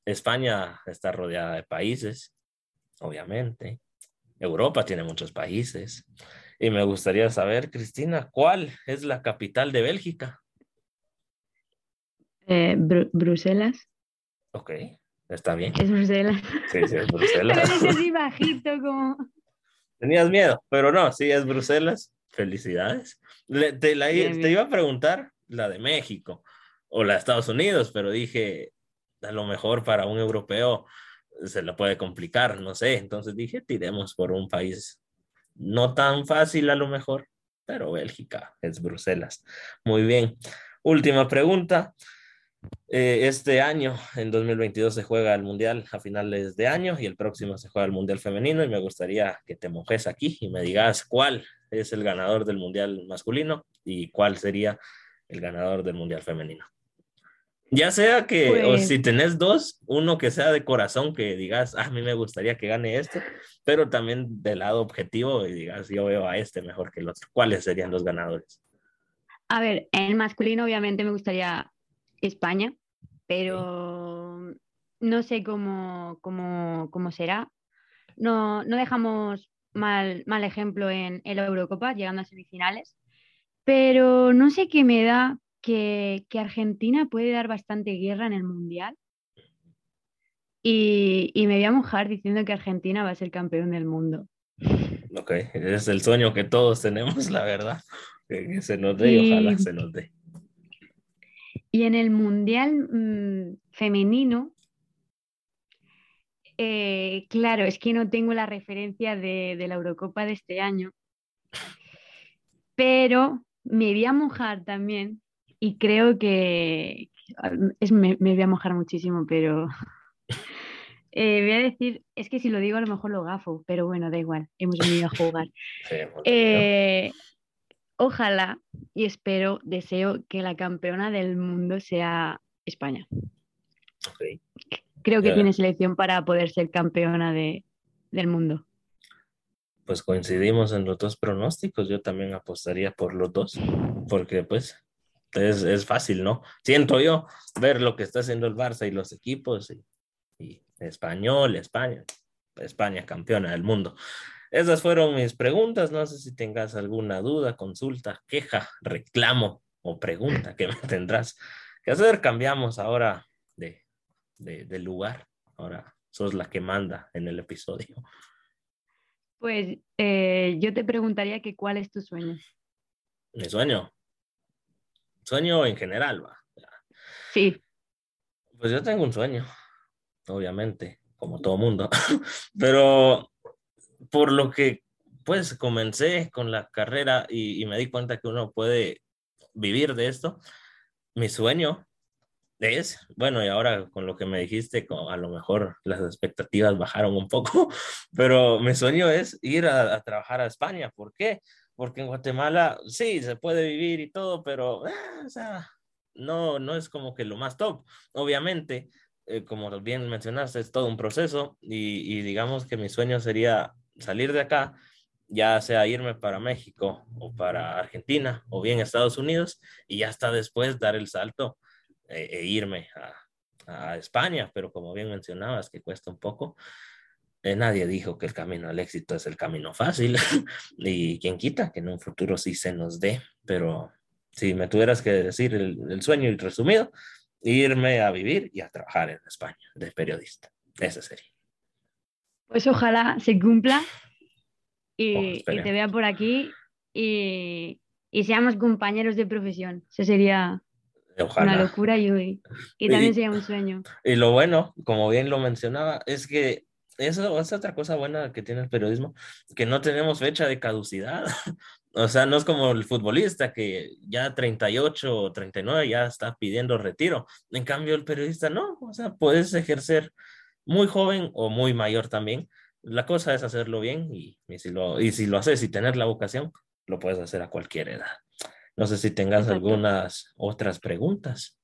España está rodeada de países, obviamente. Europa tiene muchos países. Y me gustaría saber, Cristina, ¿cuál es la capital de Bélgica? Eh, Bruselas. Ok, está bien. Es Bruselas. Sí, sí, es Bruselas. Pero así bajito como... Tenías miedo, pero no, sí, es Bruselas. Felicidades. te, la, te iba a preguntar la de México o la de Estados Unidos, pero dije, a lo mejor para un europeo se le puede complicar, no sé. Entonces dije, tiremos por un país no tan fácil a lo mejor, pero Bélgica es Bruselas. Muy bien. Última pregunta. Eh, este año, en 2022, se juega el Mundial a finales de año y el próximo se juega el Mundial Femenino y me gustaría que te mojes aquí y me digas cuál es el ganador del Mundial masculino y cuál sería el ganador del Mundial femenino. Ya sea que, o pues si tenés dos, uno que sea de corazón, que digas, ah, a mí me gustaría que gane este, pero también del lado objetivo y digas, yo veo a este mejor que el otro. ¿Cuáles serían los ganadores? A ver, en masculino obviamente me gustaría España, pero no sé cómo, cómo, cómo será. No, no dejamos mal, mal ejemplo en, en la Eurocopa, llegando a semifinales, pero no sé qué me da que, Argentina puede dar bastante guerra en el Mundial. Y, me voy a mojar diciendo que Argentina va a ser campeón del mundo. Ok, es el sueño que todos tenemos, la verdad. Que, se nos dé y, ojalá se nos dé. Y en el Mundial mm, femenino, eh, claro, es que no tengo la referencia de, de, la Eurocopa de este año, pero me voy a mojar también y creo que es, me, voy a mojar muchísimo, pero eh, voy a decir, es que si lo digo a lo mejor lo gafo, pero bueno, da igual, hemos venido a jugar. Eh, ojalá y espero, deseo que la campeona del mundo sea España. Creo que tiene selección para poder ser campeona de, del mundo. Pues coincidimos en los dos pronósticos, yo también apostaría por los dos, porque pues es, es, fácil, ¿no? Siento yo ver lo que está haciendo el Barça y los equipos y, y español, España, España campeona del mundo. Esas fueron mis preguntas. No sé si tengas alguna duda, consulta, queja, reclamo o pregunta que me tendrás que hacer. Cambiamos ahora de, de, de lugar. Ahora sos la que manda en el episodio. Pues eh, yo te preguntaría que cuál es tu sueño. Mi sueño. Sueño en general, va. Sí. Pues yo tengo un sueño, obviamente, como todo mundo, pero por lo que pues comencé con la carrera y, me di cuenta que uno puede vivir de esto, mi sueño es, bueno, y ahora con lo que me dijiste, a lo mejor las expectativas bajaron un poco, pero mi sueño es ir a, a trabajar a España. ¿Por qué? Porque en Guatemala sí, se puede vivir y todo, pero eh, o sea, no, no es como que lo más top. Obviamente, eh, como bien mencionaste, es todo un proceso y, y, digamos que mi sueño sería salir de acá, ya sea irme para México o para Argentina o bien Estados Unidos y ya hasta después dar el salto eh, e irme a, a España, pero como bien mencionabas, que cuesta un poco. Eh, nadie dijo que el camino al éxito es el camino fácil y quien quita que en un futuro sí se nos dé, pero si me tuvieras que decir el, sueño y resumido, irme a vivir y a trabajar en España de periodista. Ese sería. Pues ojalá se cumpla y, te vea por aquí y, seamos compañeros de profesión. Eso sería una locura y, y también sería un sueño. Y lo bueno, como bien lo mencionaba, es que eso es otra cosa buena que tiene el periodismo, que no tenemos fecha de caducidad. o sea, no es como el futbolista que ya 38 o 39 ya está pidiendo retiro. En cambio, el periodista no, o sea, puedes ejercer muy joven o muy mayor también, La cosa es hacerlo bien y, si, lo, y si lo haces y tener la vocación, lo puedes hacer a cualquier edad. No sé si tengas algunas otras preguntas.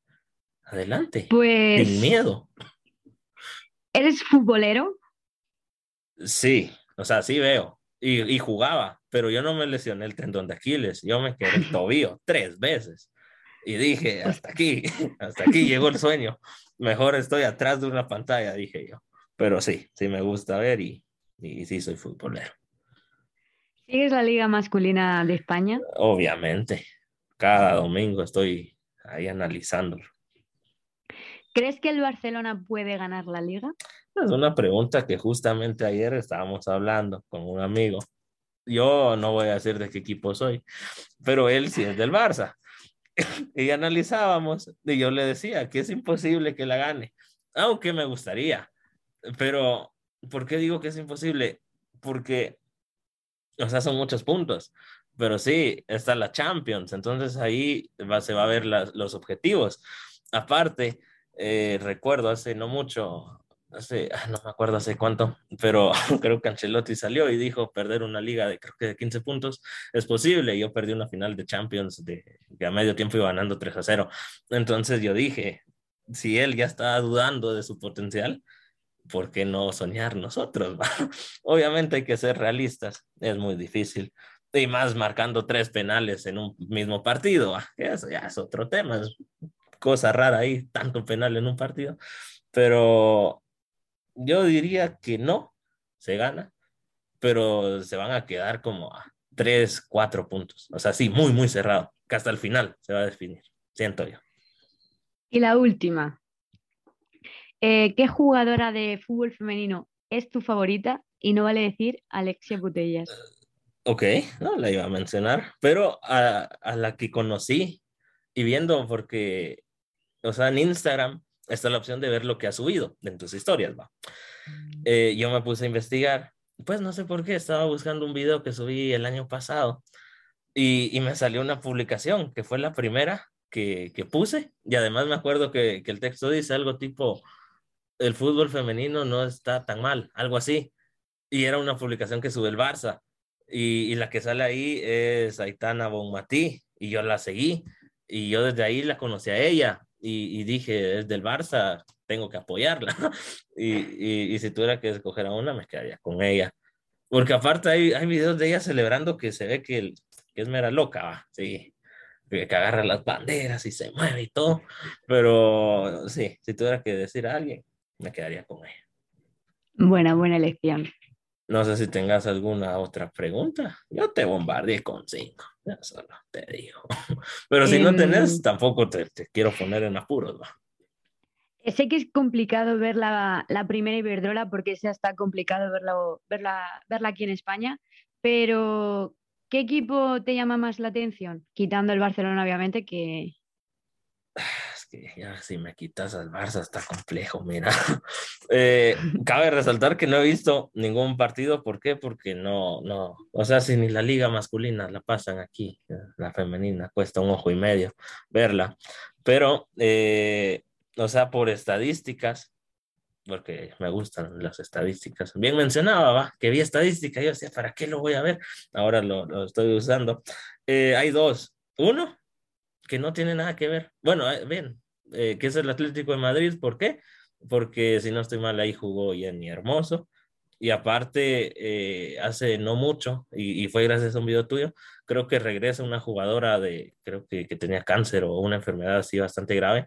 Adelante. Pues. Sin miedo. ¿Eres futbolero? Sí, o sea, sí veo. Y, y, jugaba, pero yo no me lesioné el tendón de Aquiles. Yo me quedé el tobillo tres veces. Y dije, hasta aquí, hasta aquí llegó el sueño. Mejor estoy atrás de una pantalla, dije yo. Pero sí, sí me gusta ver y, y sí soy futbolero. ¿Sigues la liga masculina de España? Obviamente. Cada domingo estoy ahí analizándolo. ¿Crees que el Barcelona puede ganar la liga? Es una pregunta que justamente ayer estábamos hablando con un amigo. Yo no voy a decir de qué equipo soy, pero él sí es del Barça. y analizábamos y yo le decía que es imposible que la gane, aunque me gustaría. Pero, ¿por qué digo que es imposible? Porque, o sea, son muchos puntos. Pero sí, está la Champions, entonces ahí va, se va a ver los objetivos. Aparte, eh, recuerdo hace no mucho, hace, ah, no me acuerdo hace cuánto, pero creo que Ancelotti salió y dijo perder una liga de creo que de 15 puntos es posible. Yo perdí una final de Champions de que a medio tiempo iba ganando 3 a 0. Entonces yo dije, si él ya está dudando de su potencial, ¿por qué no soñar nosotros? Obviamente hay que ser realistas, es muy difícil. Y más marcando tres penales en un mismo partido, eso ya es otro tema, es cosa rara ahí, tanto penal en un partido, pero yo diría que no, se gana, pero se van a quedar como a tres, cuatro puntos, o sea, sí, muy, muy cerrado, que hasta el final se va a definir, siento yo. Y la última, eh, ¿qué jugadora de fútbol femenino es tu favorita? Y no vale decir Alexia Butellas. Ok, no la iba a mencionar, pero a, a la que conocí y viendo, porque o sea, en Instagram está la opción de ver lo que ha subido en tus historias, va. Mm. Eh, yo me puse a investigar, pues no sé por qué, estaba buscando un video que subí el año pasado y, me salió una publicación que fue la primera que, puse y además me acuerdo que, que el texto dice algo tipo, el fútbol femenino no está tan mal, algo así. Y era una publicación que sube el Barça. Y, y, la que sale ahí es Aitana Bonmatí, y yo la seguí, y yo desde ahí la conocí a ella, y, dije, es del Barça, tengo que apoyarla. y, y, si tuviera que escoger a una, me quedaría con ella. Porque aparte hay, hay videos de ella celebrando que se ve que, que es mera loca, sí, que agarra las banderas y se mueve y todo. Pero sí, si tuviera que decir a alguien, me quedaría con ella. Buena, buena elección. No sé si tengas alguna otra pregunta. Yo te bombardeé con cinco. Ya solo te digo. Pero si no tenés, em, tampoco te, quiero poner en apuros. Sé que es complicado ver la, la primera Iberdrola porque sea está complicado verlo, verla, verla aquí en España. Pero, ¿qué equipo te llama más la atención? Quitando el Barcelona, obviamente, que, ya si me quitas al Barça está complejo, mira. Eh, cabe resaltar que no he visto ningún partido, ¿por qué? Porque no, no, o sea, si ni la liga masculina la pasan aquí, la femenina, cuesta un ojo y medio verla, pero, eh, o sea, por estadísticas, porque me gustan las estadísticas. Bien mencionaba, ¿va? que vi estadística, yo decía, ¿para qué lo voy a ver? Ahora lo, lo estoy usando. Eh, hay dos. Uno, que no tiene nada que ver. Bueno, eh, ven, eh, que es el Atlético de Madrid, ¿por qué? Porque si no estoy mal, ahí jugó Jenny Hermoso. Y aparte, eh, hace no mucho, y, fue gracias a un video tuyo, creo que regresa una jugadora de, creo que, que tenía cáncer o una enfermedad así bastante grave.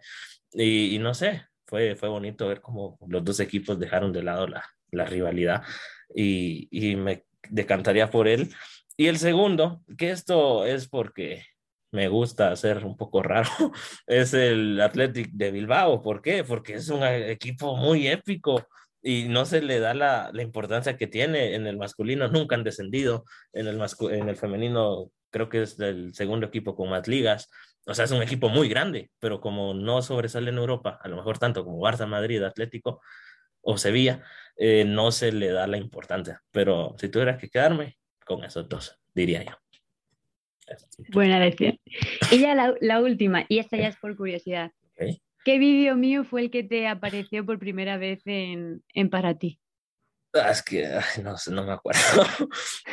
Y, no sé, fue, fue bonito ver cómo los dos equipos dejaron de lado la, la rivalidad y, y me decantaría por él. Y el segundo, que esto es porque me gusta ser un poco raro, es el Athletic de Bilbao. ¿Por qué? Porque es un equipo muy épico y no se le da la, importancia que tiene en el masculino. Nunca han descendido. En el, en el femenino creo que es el segundo equipo con más ligas. O sea, es un equipo muy grande, pero como no sobresale en Europa, a lo mejor tanto como Barça, Madrid, Atlético o Sevilla, eh, no se le da la importancia. Pero si tuviera que quedarme con esos dos, diría yo. Buena lección. Y ya la, última, y esta ya es por curiosidad. ¿Qué vídeo mío fue el que te apareció por primera vez en, en Para ti? Ah, es que no no me acuerdo.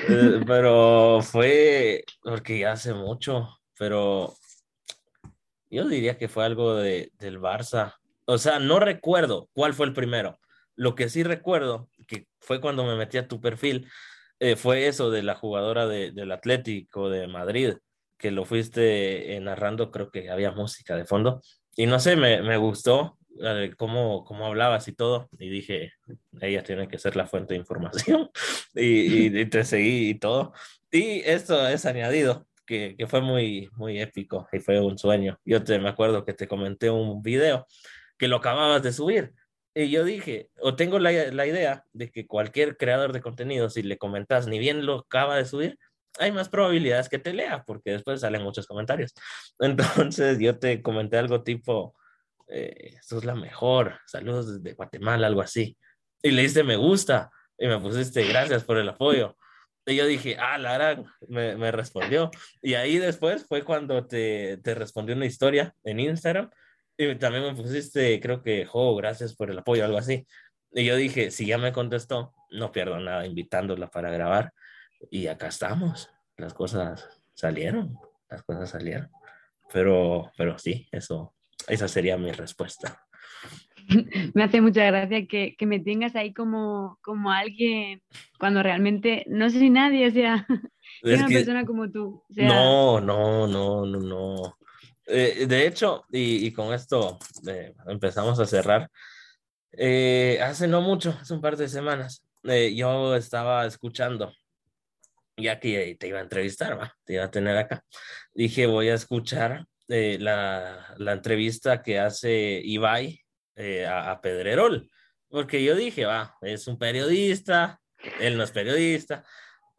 Eh, pero fue porque ya hace mucho, pero yo diría que fue algo de, del Barça. O sea, no recuerdo cuál fue el primero. Lo que sí recuerdo, que fue cuando me metí a tu perfil, eh, fue eso de la jugadora de, del Atlético de Madrid, que lo fuiste eh, narrando, creo que había música de fondo. Y no sé, me, me gustó eh, cómo, cómo hablabas y todo. Y dije, ella tiene que ser la fuente de información. y, y, te seguí y todo. Y esto es añadido, que, que, fue muy, muy épico y fue un sueño. Yo te me acuerdo que te comenté un video que lo acababas de subir. Y yo dije, o tengo la, la idea de que cualquier creador de contenido, si le comentas, ni bien lo acaba de subir, hay más probabilidades que te lea, porque después salen muchos comentarios. Entonces yo te comenté algo tipo, eh, esto es la mejor, saludos desde Guatemala, algo así. Y le diste me gusta y me pusiste gracias por el apoyo. Y yo dije, ah, Lara, me, me respondió. Y ahí después fue cuando te, te respondió una historia en Instagram y también me pusiste, creo que, jo, gracias por el apoyo, algo así. Y yo dije, si ya me contestó, no pierdo nada invitándola para grabar. Y acá estamos. Las cosas salieron, las cosas salieron. Pero, pero sí, eso, esa sería mi respuesta. me hace mucha gracia que, que, me tengas ahí como, como alguien cuando realmente no soy nadie, o sea, es una persona como tú. O sea... No, no, no, no, no. Eh, de hecho, y, con esto eh, empezamos a cerrar, eh, hace no mucho, hace un par de semanas, yo estaba escuchando, ya que te iba a entrevistar, te iba a tener acá, dije voy a escuchar la, la, entrevista que hace Ibai a, a Pedrerol, porque yo dije, va, es un periodista, él no es periodista,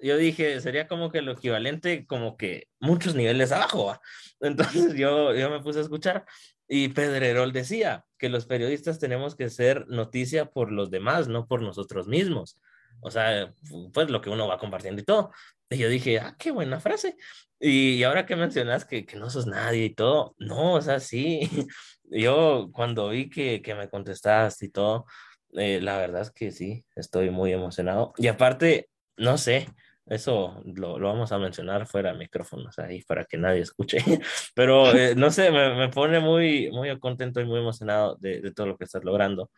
yo dije, sería como que lo equivalente, como que muchos niveles abajo. Entonces yo, yo me puse a escuchar y Pedrerol decía que los periodistas tenemos que ser noticia por los demás, no por nosotros mismos. O sea, pues lo que uno va compartiendo y todo. Y yo dije, ah, qué buena frase. Y, y ahora que mencionas que, que, no sos nadie y todo, no, o sea, sí. Yo cuando vi que, que me contestaste y todo, eh, la verdad es que sí, estoy muy emocionado. Y aparte, no sé, eso lo, lo, vamos a mencionar fuera de micrófonos ahí para que nadie escuche. Pero eh, no sé, me, me, pone muy, muy contento y muy emocionado de, de, todo lo que estás logrando,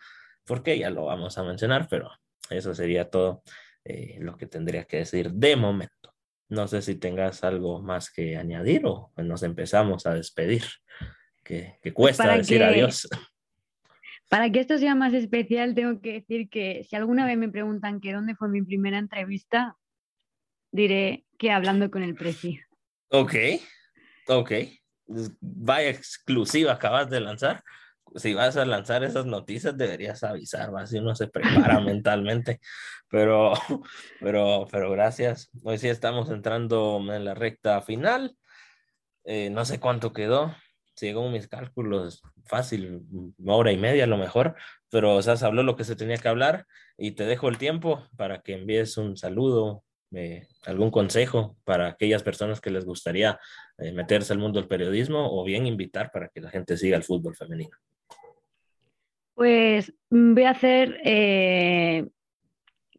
porque ya lo vamos a mencionar, pero eso sería todo eh, lo que tendría que decir de momento. No sé si tengas algo más que añadir o nos empezamos a despedir, que, que cuesta para decir que, adiós. Para que esto sea más especial, tengo que decir que si alguna vez me preguntan que dónde fue mi primera entrevista, diré que hablando con el Presi. Ok, ok. Vaya exclusiva acabas de lanzar. Si vas a lanzar esas noticias, deberías avisar, así uno se prepara mentalmente. Pero, pero, pero gracias. Hoy sí estamos entrando en la recta final. Eh, no sé cuánto quedó. Según mis cálculos, fácil, una hora y media a lo mejor, pero o sea, se habló lo que se tenía que hablar y te dejo el tiempo para que envíes un saludo, eh, algún consejo para aquellas personas que les gustaría eh, meterse al mundo del periodismo o bien invitar para que la gente siga el fútbol femenino? Pues mm, voy a hacer eh,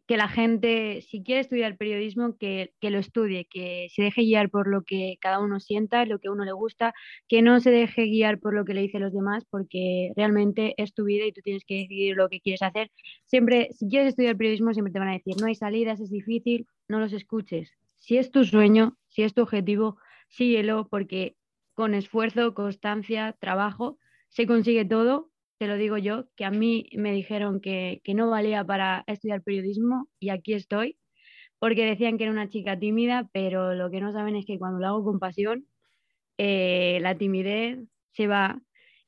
que la gente, si quiere estudiar periodismo, que, que, lo estudie, que se deje guiar por lo que cada uno sienta, lo que a uno le gusta, que no se deje guiar por lo que le dicen los demás, porque realmente es tu vida y tú tienes que decidir lo que quieres hacer. Siempre, si quieres estudiar periodismo, siempre te van a decir, no hay salidas, es difícil, no los escuches. Si es tu sueño, si es tu objetivo, síguelo porque con esfuerzo, constancia, trabajo, se consigue todo. Te lo digo yo, que a mí me dijeron que, que no valía para estudiar periodismo y aquí estoy, porque decían que era una chica tímida, pero lo que no saben es que cuando lo hago con pasión, eh, la timidez se va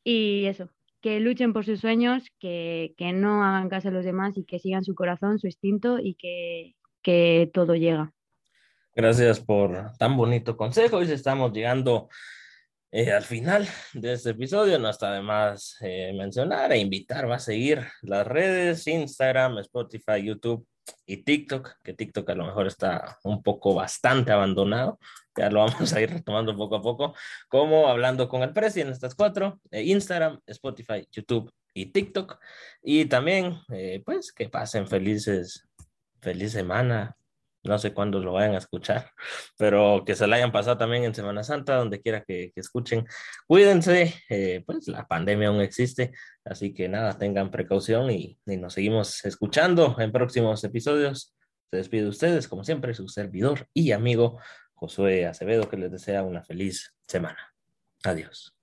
y eso, que luchen por sus sueños, que, que, no hagan caso a los demás y que sigan su corazón, su instinto y que, que todo llega. Gracias por tan bonito consejo. Hoy estamos llegando eh, al final de este episodio. No está de más eh, mencionar e invitar, a seguir las redes, Instagram, Spotify, YouTube y TikTok, que TikTok a lo mejor está un poco bastante abandonado. Ya lo vamos a ir retomando poco a poco, como hablando con el precio en estas cuatro, eh, Instagram, Spotify, YouTube y TikTok. Y también, pues, que pasen felices feliz semana. No sé cuándo lo vayan a escuchar, pero que se la hayan pasado también en Semana Santa, donde quiera que, escuchen. Cuídense, eh, pues la pandemia aún existe, así que nada, tengan precaución y, y nos seguimos escuchando en próximos episodios. Se despide de ustedes, como siempre, su servidor y amigo Josué Acevedo, que les desea una feliz semana. Adiós.